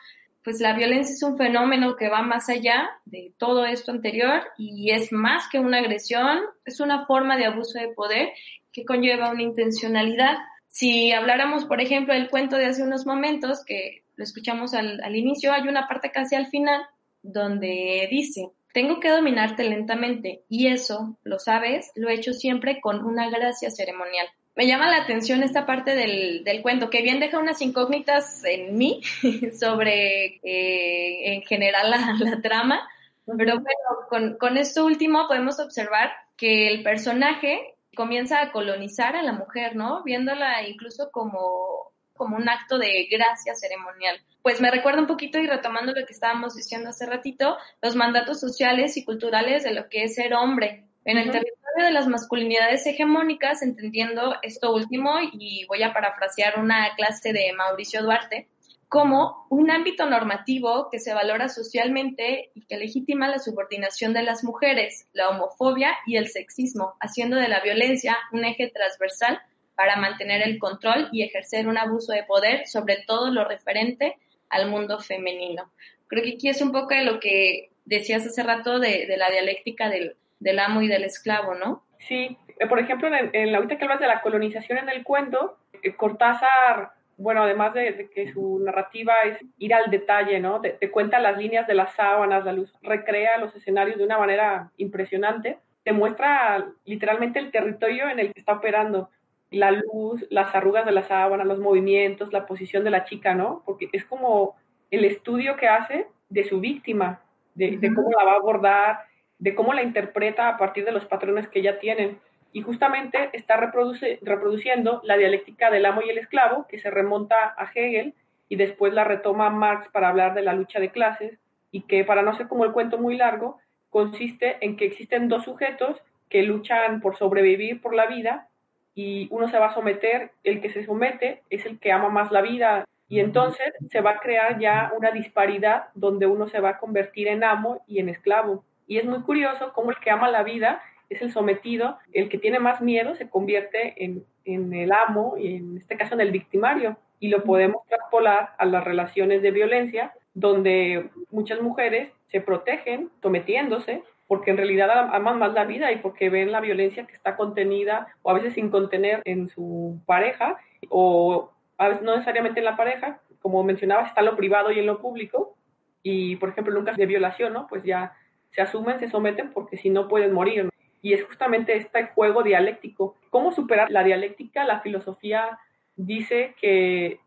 pues la violencia es un fenómeno que va más allá de todo esto anterior y es más que una agresión, es una forma de abuso de poder que conlleva una intencionalidad. Si habláramos, por ejemplo, del cuento de hace unos momentos, que lo escuchamos al, al inicio, hay una parte casi al final donde dice, tengo que dominarte lentamente y eso, lo sabes, lo he hecho siempre con una gracia ceremonial me llama la atención esta parte del, del cuento, que bien deja unas incógnitas en mí sobre eh, en general la, la trama, pero bueno, con, con esto último podemos observar que el personaje comienza a colonizar a la mujer, ¿no? Viéndola incluso como, como un acto de gracia ceremonial. Pues me recuerda un poquito y retomando lo que estábamos diciendo hace ratito, los mandatos sociales y culturales de lo que es ser hombre en el territorio de las masculinidades hegemónicas, entendiendo esto último, y voy a parafrasear una clase de Mauricio Duarte, como un ámbito normativo que se valora socialmente y que legitima la subordinación de las mujeres, la homofobia y el sexismo, haciendo de la violencia un eje transversal para mantener el control y ejercer un abuso de poder sobre todo lo referente al mundo femenino. Creo que aquí es un poco de lo que decías hace rato de, la dialéctica del, amo y del esclavo, ¿no? Sí, eh, por ejemplo, en, en la ahorita que hablas de la colonización en el cuento, eh, Cortázar, bueno, además de, que su narrativa es ir al detalle, ¿no? Te, cuenta las líneas de las sábanas, la luz, recrea los escenarios de una manera impresionante, te muestra literalmente el territorio en el que está operando, la luz, las arrugas de la sábana, los movimientos, la posición de la chica, ¿no? Porque es como el estudio que hace de su víctima, de, de cómo la va a abordar, de cómo la interpreta a partir de los patrones que ya tienen. Y justamente está reproduce, reproduciendo la dialéctica del amo y el esclavo, que se remonta a Hegel y después la retoma Marx para hablar de la lucha de clases, y que para no ser como el cuento muy largo, consiste en que existen dos sujetos que luchan por sobrevivir por la vida y uno se va a someter, el que se somete es el que ama más la vida y entonces se va a crear ya una disparidad donde uno se va a convertir en amo y en esclavo. Y es muy curioso cómo el que ama la vida es el sometido, el que tiene más miedo se convierte en, en el amo, y en este caso en el victimario. Y lo podemos traspolar a las relaciones de violencia, donde muchas mujeres se protegen sometiéndose porque en realidad aman más la vida y porque ven la violencia que está contenida o a veces sin contener en su pareja o a veces no necesariamente en la pareja, como mencionaba, está en lo privado y en lo público y por ejemplo nunca de violación, ¿no? Pues ya se asumen, se someten porque si no pueden morir. Y es justamente este juego dialéctico. ¿Cómo superar la dialéctica? La filosofía dice que,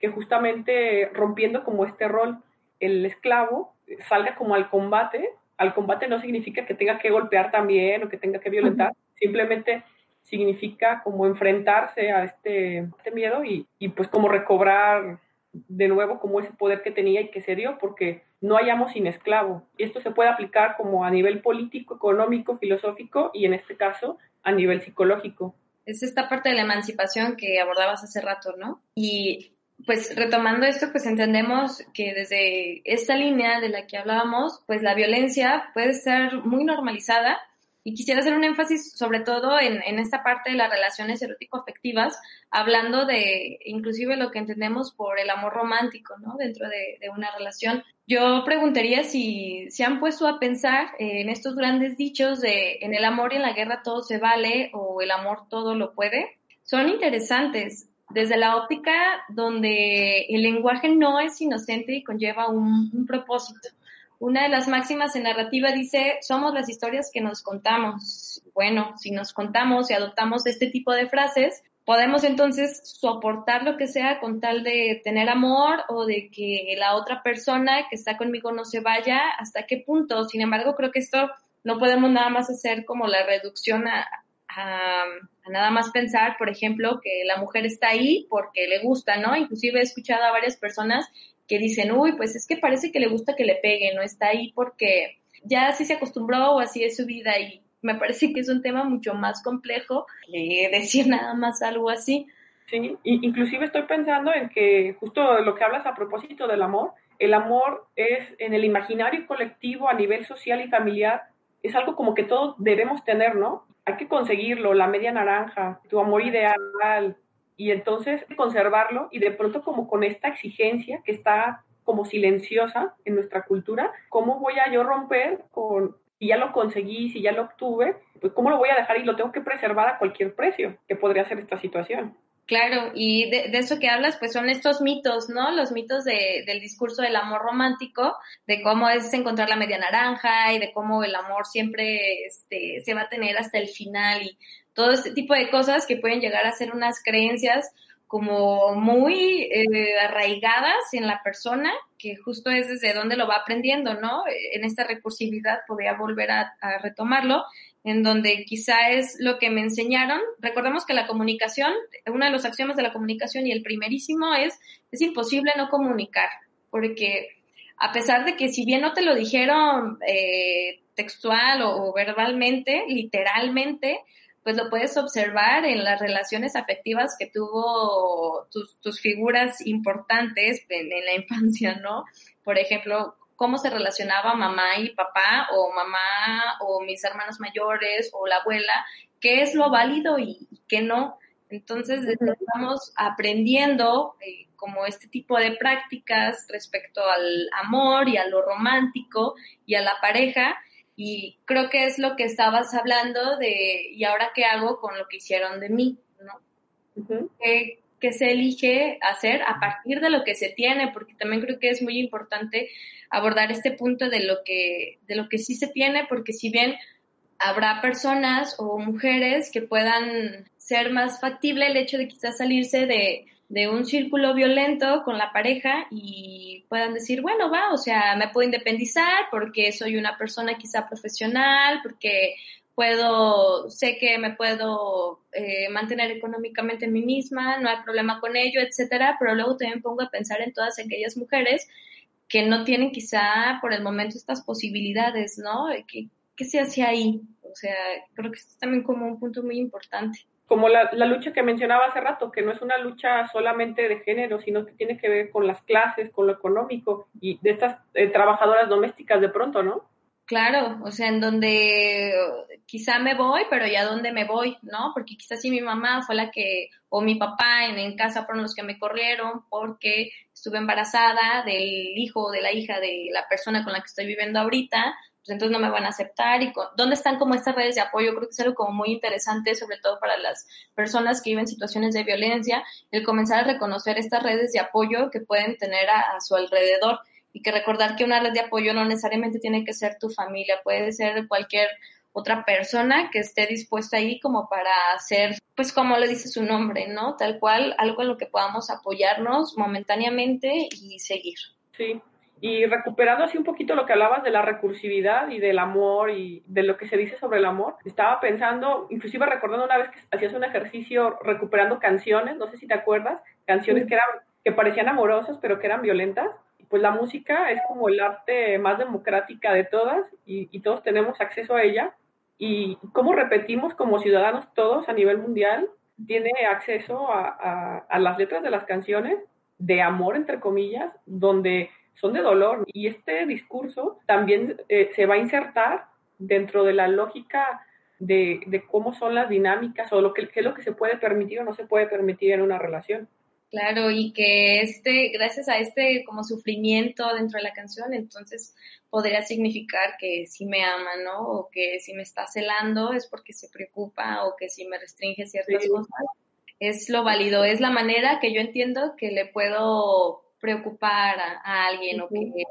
que justamente rompiendo como este rol, el esclavo salga como al combate. Al combate no significa que tenga que golpear también o que tenga que violentar, simplemente significa como enfrentarse a este, este miedo y, y pues como recobrar de nuevo como ese poder que tenía y que se dio, porque no hayamos sin esclavo. Y esto se puede aplicar como a nivel político, económico, filosófico y en este caso a nivel psicológico. Es esta parte de la emancipación que abordabas hace rato, ¿no? Y pues retomando esto, pues entendemos que desde esta línea de la que hablábamos, pues la violencia puede ser muy normalizada y quisiera hacer un énfasis sobre todo en, en esta parte de las relaciones erótico-afectivas, hablando de inclusive lo que entendemos por el amor romántico, ¿no? Dentro de, de una relación. Yo preguntaría si se han puesto a pensar en estos grandes dichos de en el amor y en la guerra todo se vale o el amor todo lo puede. son interesantes desde la óptica donde el lenguaje no es inocente y conlleva un, propósito. Una de las máximas en narrativa dice, somos las historias que nos contamos. Bueno, si nos contamos y adoptamos este tipo de frases, podemos entonces soportar lo que sea con tal de tener amor o de que la otra persona que está conmigo no se vaya, hasta qué punto. Sin embargo, creo que esto no podemos nada más hacer como la reducción a, a, nada más pensar, por ejemplo, que la mujer está ahí porque le gusta, ¿no? Inclusive he escuchado a varias personas que dicen, uy, pues es que parece que le gusta que le pegue, no está ahí porque ya así se acostumbró o así es su vida y me parece que es un tema mucho más complejo que decir nada más algo así. Sí, inclusive estoy pensando en que justo lo que hablas a propósito del amor, el amor es en el imaginario colectivo a nivel social y familiar, es algo como que todos debemos tener, ¿no? Hay que conseguirlo, la media naranja, tu amor ideal, y entonces conservarlo y de pronto como con esta exigencia que está como silenciosa en nuestra cultura, ¿cómo voy a yo romper con, si ya lo conseguí, si ya lo obtuve, pues cómo lo voy a dejar y lo tengo que preservar a cualquier precio que podría ser esta situación? Claro, y de, eso que hablas, pues son estos mitos, ¿no? Los mitos de, del discurso del amor romántico, de cómo es encontrar la media naranja y de cómo el amor siempre este, se va a tener hasta el final y todo este tipo de cosas que pueden llegar a ser unas creencias como muy eh, arraigadas en la persona, que justo es desde donde lo va aprendiendo, ¿no? En esta recursividad podría volver a, a retomarlo en donde quizá es lo que me enseñaron. Recordemos que la comunicación, uno de los axiomas de la comunicación y el primerísimo es, es imposible no comunicar, porque a pesar de que si bien no te lo dijeron eh, textual o, verbalmente, literalmente, pues lo puedes observar en las relaciones afectivas que tuvo tus, tus figuras importantes en, en, la infancia, ¿no? Por ejemplo, cómo se relacionaba mamá y papá o mamá o mis hermanos mayores o la abuela, qué es lo válido y qué no. Entonces estamos aprendiendo eh, como este tipo de prácticas respecto al amor y a lo romántico y a la pareja y creo que es lo que estabas hablando de y ahora qué hago con lo que hicieron de mí, ¿no? ¿Qué, se elige hacer a partir de lo que se tiene? Porque también creo que es muy importante abordar este punto de lo que, de lo que sí se tiene, porque si bien habrá personas o mujeres que puedan ser más factible el hecho de quizás salirse de, de un círculo violento con la pareja y puedan decir, bueno, va, o sea, me puedo independizar porque soy una persona quizá profesional, porque puedo, sé que me puedo eh, mantener económicamente en mí misma, no hay problema con ello, etcétera, pero luego también pongo a pensar en todas aquellas mujeres que no tienen quizá por el momento estas posibilidades, ¿no? ¿Qué, qué se hace ahí? O sea, creo que es también como un punto muy importante. Como la, la, lucha que mencionaba hace rato, que no es una lucha solamente de género, sino que tiene que ver con las clases, con lo económico y de estas eh, trabajadoras domésticas de pronto, ¿no? Claro, o sea, en donde quizá me voy, pero ya dónde me voy, ¿no? Porque quizás si mi mamá fue la que, o mi papá en, en, casa fueron los que me corrieron porque estuve embarazada del hijo o de la hija de la persona con la que estoy viviendo ahorita, pues entonces no me van a aceptar. y ¿Dónde están como estas redes de apoyo? Creo que es algo como muy interesante, sobre todo para las personas que viven situaciones de violencia, el comenzar a reconocer estas redes de apoyo que pueden tener a su alrededor y que recordar que una red de apoyo no necesariamente tiene que ser tu familia, puede ser cualquier otra persona que esté dispuesta ahí como para hacer, pues como le dice su nombre, ¿no? Tal cual, algo en lo que podamos apoyarnos momentáneamente y seguir. Sí, y recuperando así un poquito lo que hablabas de la recursividad y del amor y de lo que se dice sobre el amor, estaba pensando, inclusive recordando una vez que hacías un ejercicio recuperando canciones, no sé si te acuerdas, canciones que eran que parecían amorosas pero que eran violentas pues la música es como el arte más democrática de todas y, todos tenemos acceso a ella. Y cómo repetimos como ciudadanos todos a nivel mundial, tiene acceso a, las letras de las canciones de amor, entre comillas, donde son de dolor. Y este discurso también eh, se va a insertar dentro de la lógica de, de, cómo son las dinámicas o lo que, qué es lo que se puede permitir o no se puede permitir en una relación. Claro, y que este, gracias a este como sufrimiento dentro de la canción, entonces podría significar que si me ama, ¿no? O que si me está celando es porque se preocupa o que si me restringe ciertas cosas es lo válido, es la manera que yo entiendo que le puedo preocupar a, alguien o que,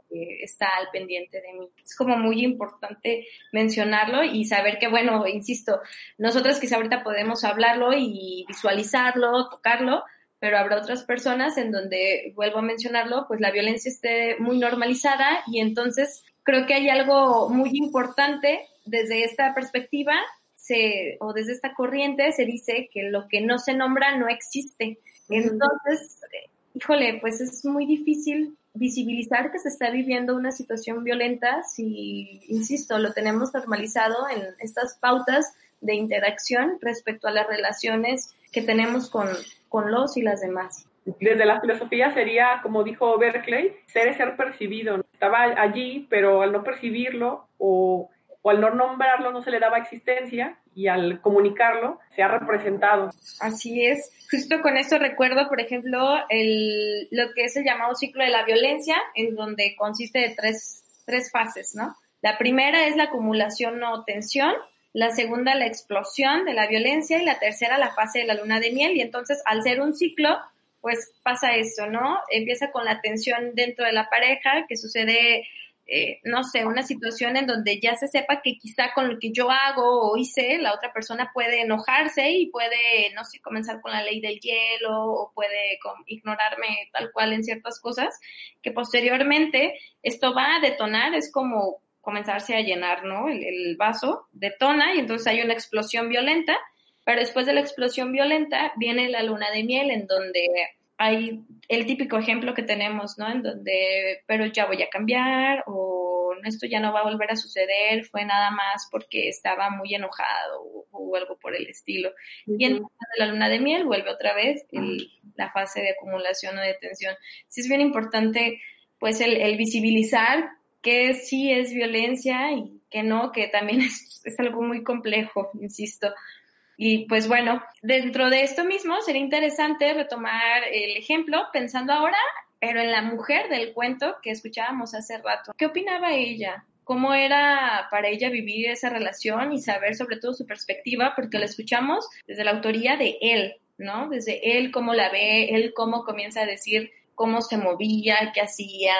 está al pendiente de mí. Es como muy importante mencionarlo y saber que, bueno, insisto, nosotros quizá ahorita podemos hablarlo y visualizarlo, tocarlo, pero habrá otras personas en donde, vuelvo a mencionarlo, pues la violencia esté muy normalizada y entonces creo que hay algo muy importante desde esta perspectiva se, o desde esta corriente se dice que lo que no se nombra no existe. Entonces, híjole, pues es muy difícil visibilizar que se está viviendo una situación violenta si, insisto, lo tenemos normalizado en estas pautas de interacción respecto a las relaciones que tenemos con, con los y las demás. Desde la filosofía sería, como dijo Berkeley, ser es ser percibido. Estaba allí, pero al no percibirlo o o al no nombrarlo no se le daba existencia y al comunicarlo se ha representado. Así es. Justo con esto recuerdo, por ejemplo, el, lo que es el llamado ciclo de la violencia, en donde consiste de tres, tres fases, ¿no? La primera es la acumulación o tensión, la segunda la explosión de la violencia y la tercera la fase de la luna de miel. Y entonces, al ser un ciclo, pues pasa esto, ¿no? Empieza con la tensión dentro de la pareja, que sucede eh, no sé, una situación en donde ya se sepa que quizá con lo que yo hago o hice, la otra persona puede enojarse y puede, no sé, comenzar con la ley del hielo o puede ignorarme tal cual en ciertas cosas, que posteriormente esto va a detonar, es como comenzarse a llenar, ¿no? El, el vaso detona y entonces hay una explosión violenta, pero después de la explosión violenta viene la luna de miel en donde hay el típico ejemplo que tenemos, ¿no? En donde, pero ya voy a cambiar o esto ya no va a volver a suceder, fue nada más porque estaba muy enojado o, algo por el estilo. Y en la luna de miel vuelve otra vez la fase de acumulación o de tensión. Sí es bien importante, pues, el, el visibilizar que sí es violencia y que no, que también es, es algo muy complejo, insisto. Y pues bueno, dentro de esto mismo sería interesante retomar el ejemplo pensando ahora, pero en la mujer del cuento que escuchábamos hace rato. ¿Qué opinaba ella? ¿Cómo era para ella vivir esa relación y saber sobre todo su perspectiva? Porque la escuchamos desde la autoría de él, ¿no? Desde él cómo la ve, él cómo comienza a decir cómo se movía, qué hacía,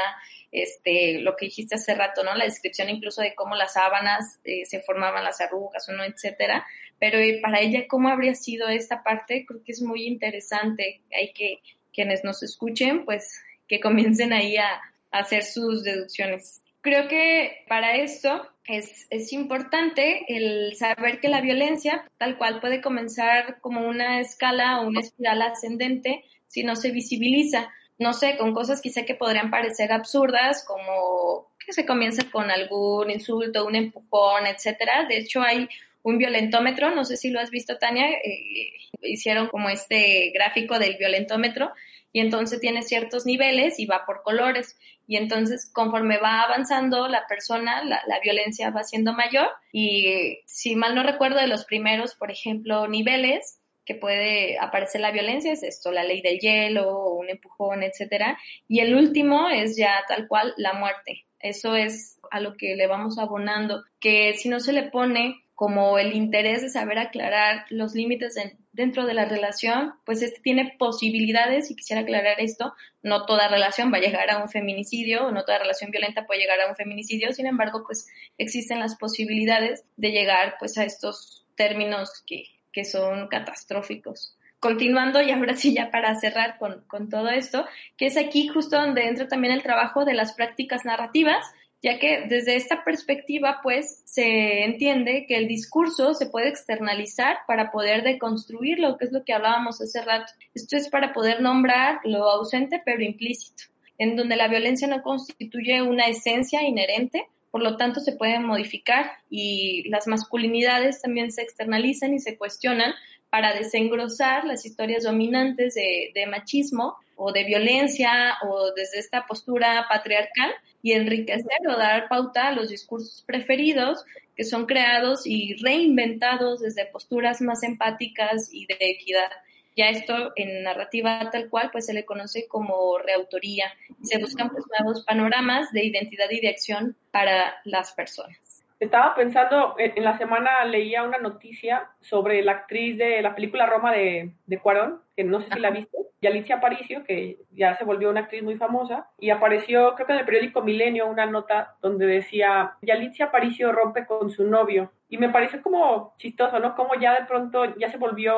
este, lo que dijiste hace rato, ¿no? La descripción incluso de cómo las sábanas eh, se formaban las arrugas o no, etcétera. Pero eh, para ella, ¿cómo habría sido esta parte? Creo que es muy interesante. Hay que, quienes nos escuchen, pues, que comiencen ahí a, a hacer sus deducciones. Creo que para esto es, es, importante el saber que la violencia, tal cual, puede comenzar como una escala o una espiral ascendente si no se visibiliza no sé, con cosas quizá que podrían parecer absurdas, como que se comienza con algún insulto, un empujón, etcétera. De hecho, hay un violentómetro, no sé si lo has visto, Tania, eh, hicieron como este gráfico del violentómetro y entonces tiene ciertos niveles y va por colores. Y entonces, conforme va avanzando la persona, la, la, violencia va siendo mayor. Y si mal no recuerdo, de los primeros, por ejemplo, niveles, que puede aparecer la violencia, es esto, la ley del hielo, un empujón, etcétera. Y el último es ya tal cual la muerte. Eso es a lo que le vamos abonando, que si no se le pone como el interés de saber aclarar los límites dentro de la relación, pues este tiene posibilidades, y quisiera aclarar esto, no toda relación va a llegar a un feminicidio, no toda relación violenta puede llegar a un feminicidio, sin embargo, pues existen las posibilidades de llegar pues a estos términos que que son catastróficos. Continuando y ahora sí ya para cerrar con, con todo esto, que es aquí justo donde entra también el trabajo de las prácticas narrativas, ya que desde esta perspectiva, pues, se entiende que el discurso se puede externalizar para poder deconstruirlo, que es lo que hablábamos hace rato. Esto es para poder nombrar lo ausente pero implícito, en donde la violencia no constituye una esencia inherente, por lo tanto se pueden modificar y las masculinidades también se externalizan y se cuestionan para desengrosar las historias dominantes de, machismo o de violencia o desde esta postura patriarcal y enriquecer o dar pauta a los discursos preferidos que son creados y reinventados desde posturas más empáticas y de equidad. Ya esto en narrativa tal cual, pues se le conoce como reautoría. Se buscan pues nuevos panoramas de identidad y de acción para las personas. Estaba pensando, en la semana leía una noticia sobre la actriz de la película Roma de, de Cuarón, que no sé si la viste, y Alicia Aparicio, que ya se volvió una actriz muy famosa, y apareció, creo que en el periódico Milenio, una nota donde decía, y Alicia Aparicio rompe con su novio. Y me pareció como chistoso, ¿no? Como ya de pronto ya se volvió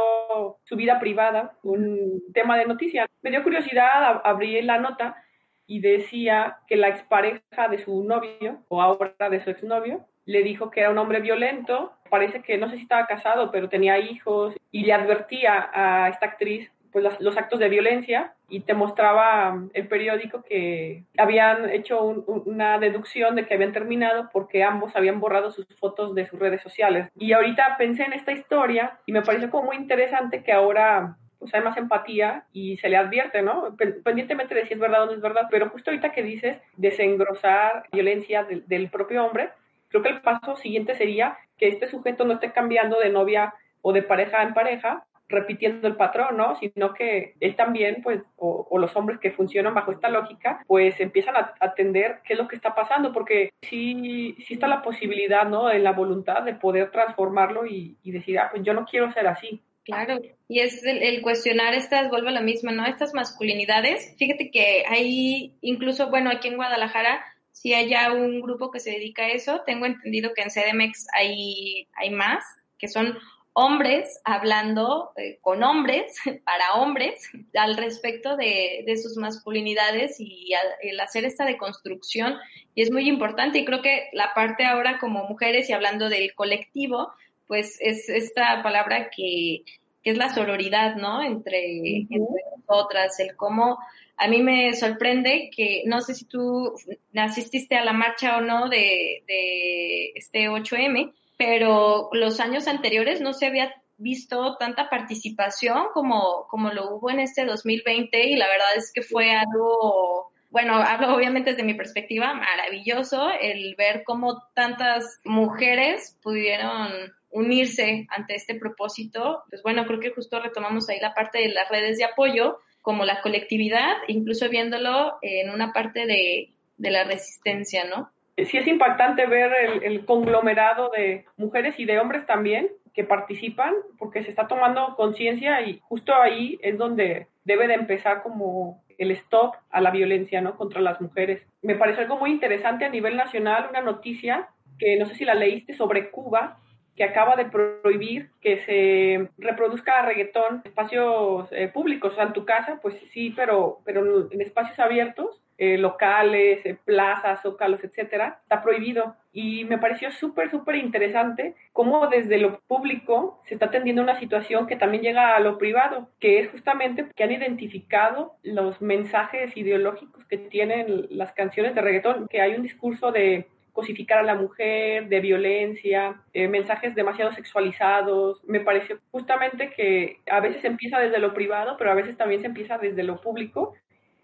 su vida privada un tema de noticia. Me dio curiosidad, abrí la nota y decía que la expareja de su novio, o ahora de su exnovio, le dijo que era un hombre violento, parece que no sé si estaba casado, pero tenía hijos, y le advertía a esta actriz pues los actos de violencia y te mostraba el periódico que habían hecho una deducción de que habían terminado porque ambos habían borrado sus fotos de sus redes sociales. Y ahorita pensé en esta historia y me pareció como muy interesante que ahora pues hay más empatía y se le advierte, ¿no? Pendientemente de si es verdad o no es verdad, pero justo ahorita que dices desengrosar violencia del propio hombre, Creo que el paso siguiente sería que este sujeto no esté cambiando de novia o de pareja en pareja, repitiendo el patrón, ¿no? Sino que él también, pues, o, los hombres que funcionan bajo esta lógica, pues empiezan a atender qué es lo que está pasando, porque sí, sí está la posibilidad, ¿no? En la voluntad de poder transformarlo y, decir, ah, pues yo no quiero ser así. Claro, y es el, cuestionar estas, vuelvo a la misma, ¿no? Estas masculinidades. Fíjate que hay, incluso, bueno, aquí en Guadalajara, si hay ya un grupo que se dedica a eso. Tengo entendido que en CDMX hay, hay más, que son hombres hablando eh, con hombres, para hombres, al respecto de, de sus masculinidades y el hacer esta deconstrucción. Y es muy importante y creo que la parte ahora como mujeres y hablando del colectivo, pues es esta palabra que, que es la sororidad, ¿no? Entre, entre nosotras, el cómo a mí me sorprende que, no sé si tú asististe a la marcha o no de, de este 8M, pero los años anteriores no se había visto tanta participación como, como lo hubo en este 2020 y la verdad es que fue algo, bueno, hablo obviamente desde mi perspectiva, maravilloso el ver cómo tantas mujeres pudieron unirse ante este propósito. Pues bueno, creo que justo retomamos ahí la parte de las redes de apoyo, como la colectividad, incluso viéndolo en una parte de, la resistencia, ¿no? Sí es impactante ver el, conglomerado de mujeres y de hombres también que participan, porque se está tomando conciencia y justo ahí es donde debe de empezar como el stop a la violencia, ¿no? Contra las mujeres. Me parece algo muy interesante a nivel nacional, una noticia que no sé si la leíste sobre Cuba, que acaba de prohibir que se reproduzca reggaetón en espacios eh, públicos, o sea, en tu casa, pues sí, pero, pero en espacios abiertos, eh, locales, eh, plazas, zócalos, etcétera, está prohibido. Y me pareció súper, súper interesante cómo desde lo público se está atendiendo una situación que también llega a lo privado, que es justamente que han identificado los mensajes ideológicos que tienen las canciones de reggaetón, que hay un discurso de cosificar a la mujer, de violencia, eh, mensajes demasiado sexualizados. Me pareció justamente que a veces empieza desde lo privado, pero a veces también se empieza desde lo público.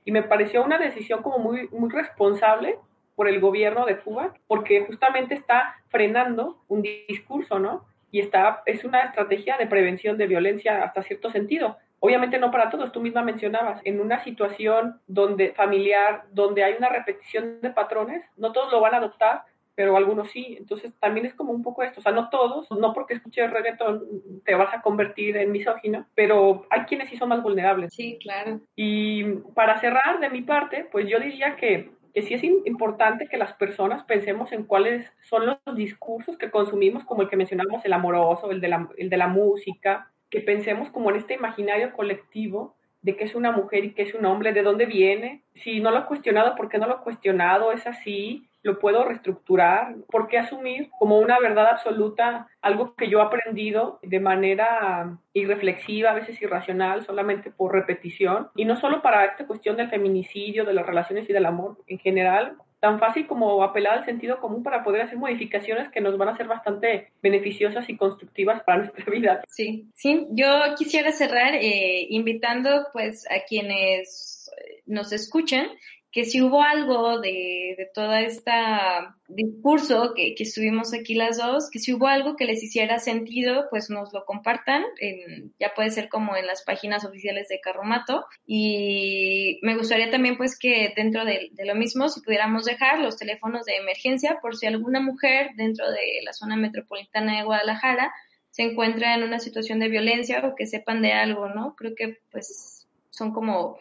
Y me pareció una decisión como muy, muy responsable por el gobierno de Cuba, porque justamente está frenando un discurso, ¿no? Y está, es una estrategia de prevención de violencia hasta cierto sentido Obviamente no para todos, tú misma mencionabas, en una situación donde familiar, donde hay una repetición de patrones, no todos lo van a adoptar, pero algunos sí. Entonces también es como un poco esto, o sea, no todos, no porque escuches reggaetón te vas a convertir en misógino, pero hay quienes sí son más vulnerables. Sí, claro. Y para cerrar de mi parte, pues yo diría que que sí es importante que las personas pensemos en cuáles son los discursos que consumimos, como el que mencionamos, el amoroso, el de la, el de la música, que pensemos como en este imaginario colectivo de qué es una mujer y qué es un hombre, de dónde viene. Si no lo he cuestionado, ¿por qué no lo he cuestionado? ¿Es así? ¿Lo puedo reestructurar? ¿Por qué asumir como una verdad absoluta algo que yo he aprendido de manera irreflexiva, a veces irracional, solamente por repetición? Y no solo para esta cuestión del feminicidio, de las relaciones y del amor en general, tan fácil como apelar al sentido común para poder hacer modificaciones que nos van a ser bastante beneficiosas y constructivas para nuestra vida. Sí, sí, yo quisiera cerrar eh, invitando pues a quienes nos escuchan que si hubo algo de, de todo este discurso que, que, estuvimos aquí las dos, que si hubo algo que les hiciera sentido, pues nos lo compartan, en, ya puede ser como en las páginas oficiales de Carromato, y me gustaría también pues que dentro de, de lo mismo, si pudiéramos dejar los teléfonos de emergencia por si alguna mujer dentro de la zona metropolitana de Guadalajara se encuentra en una situación de violencia o que sepan de algo, ¿no? Creo que pues son como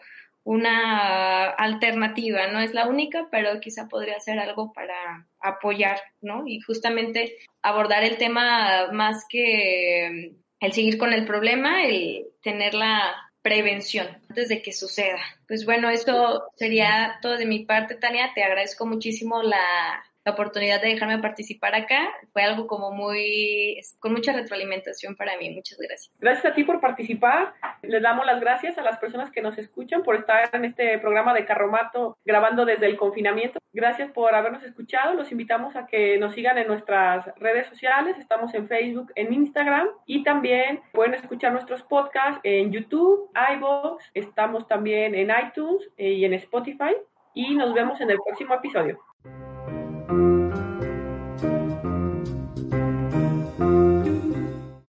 una alternativa, no es la única, pero quizá podría ser algo para apoyar, ¿no? Y justamente abordar el tema más que el seguir con el problema, el tener la prevención antes de que suceda. Pues bueno, eso sería todo de mi parte, Tania. Te agradezco muchísimo la, oportunidad de dejarme participar acá. Fue algo como muy, con mucha retroalimentación para mí. Muchas gracias. Gracias a ti por participar. Les damos las gracias a las personas que nos escuchan por estar en este programa de Carromato grabando desde el confinamiento. Gracias por habernos escuchado. Los invitamos a que nos sigan en nuestras redes sociales. Estamos en Facebook, en Instagram y también pueden escuchar nuestros podcasts en YouTube, iVoox. Estamos también en iTunes y en Spotify. Y nos vemos en el próximo episodio.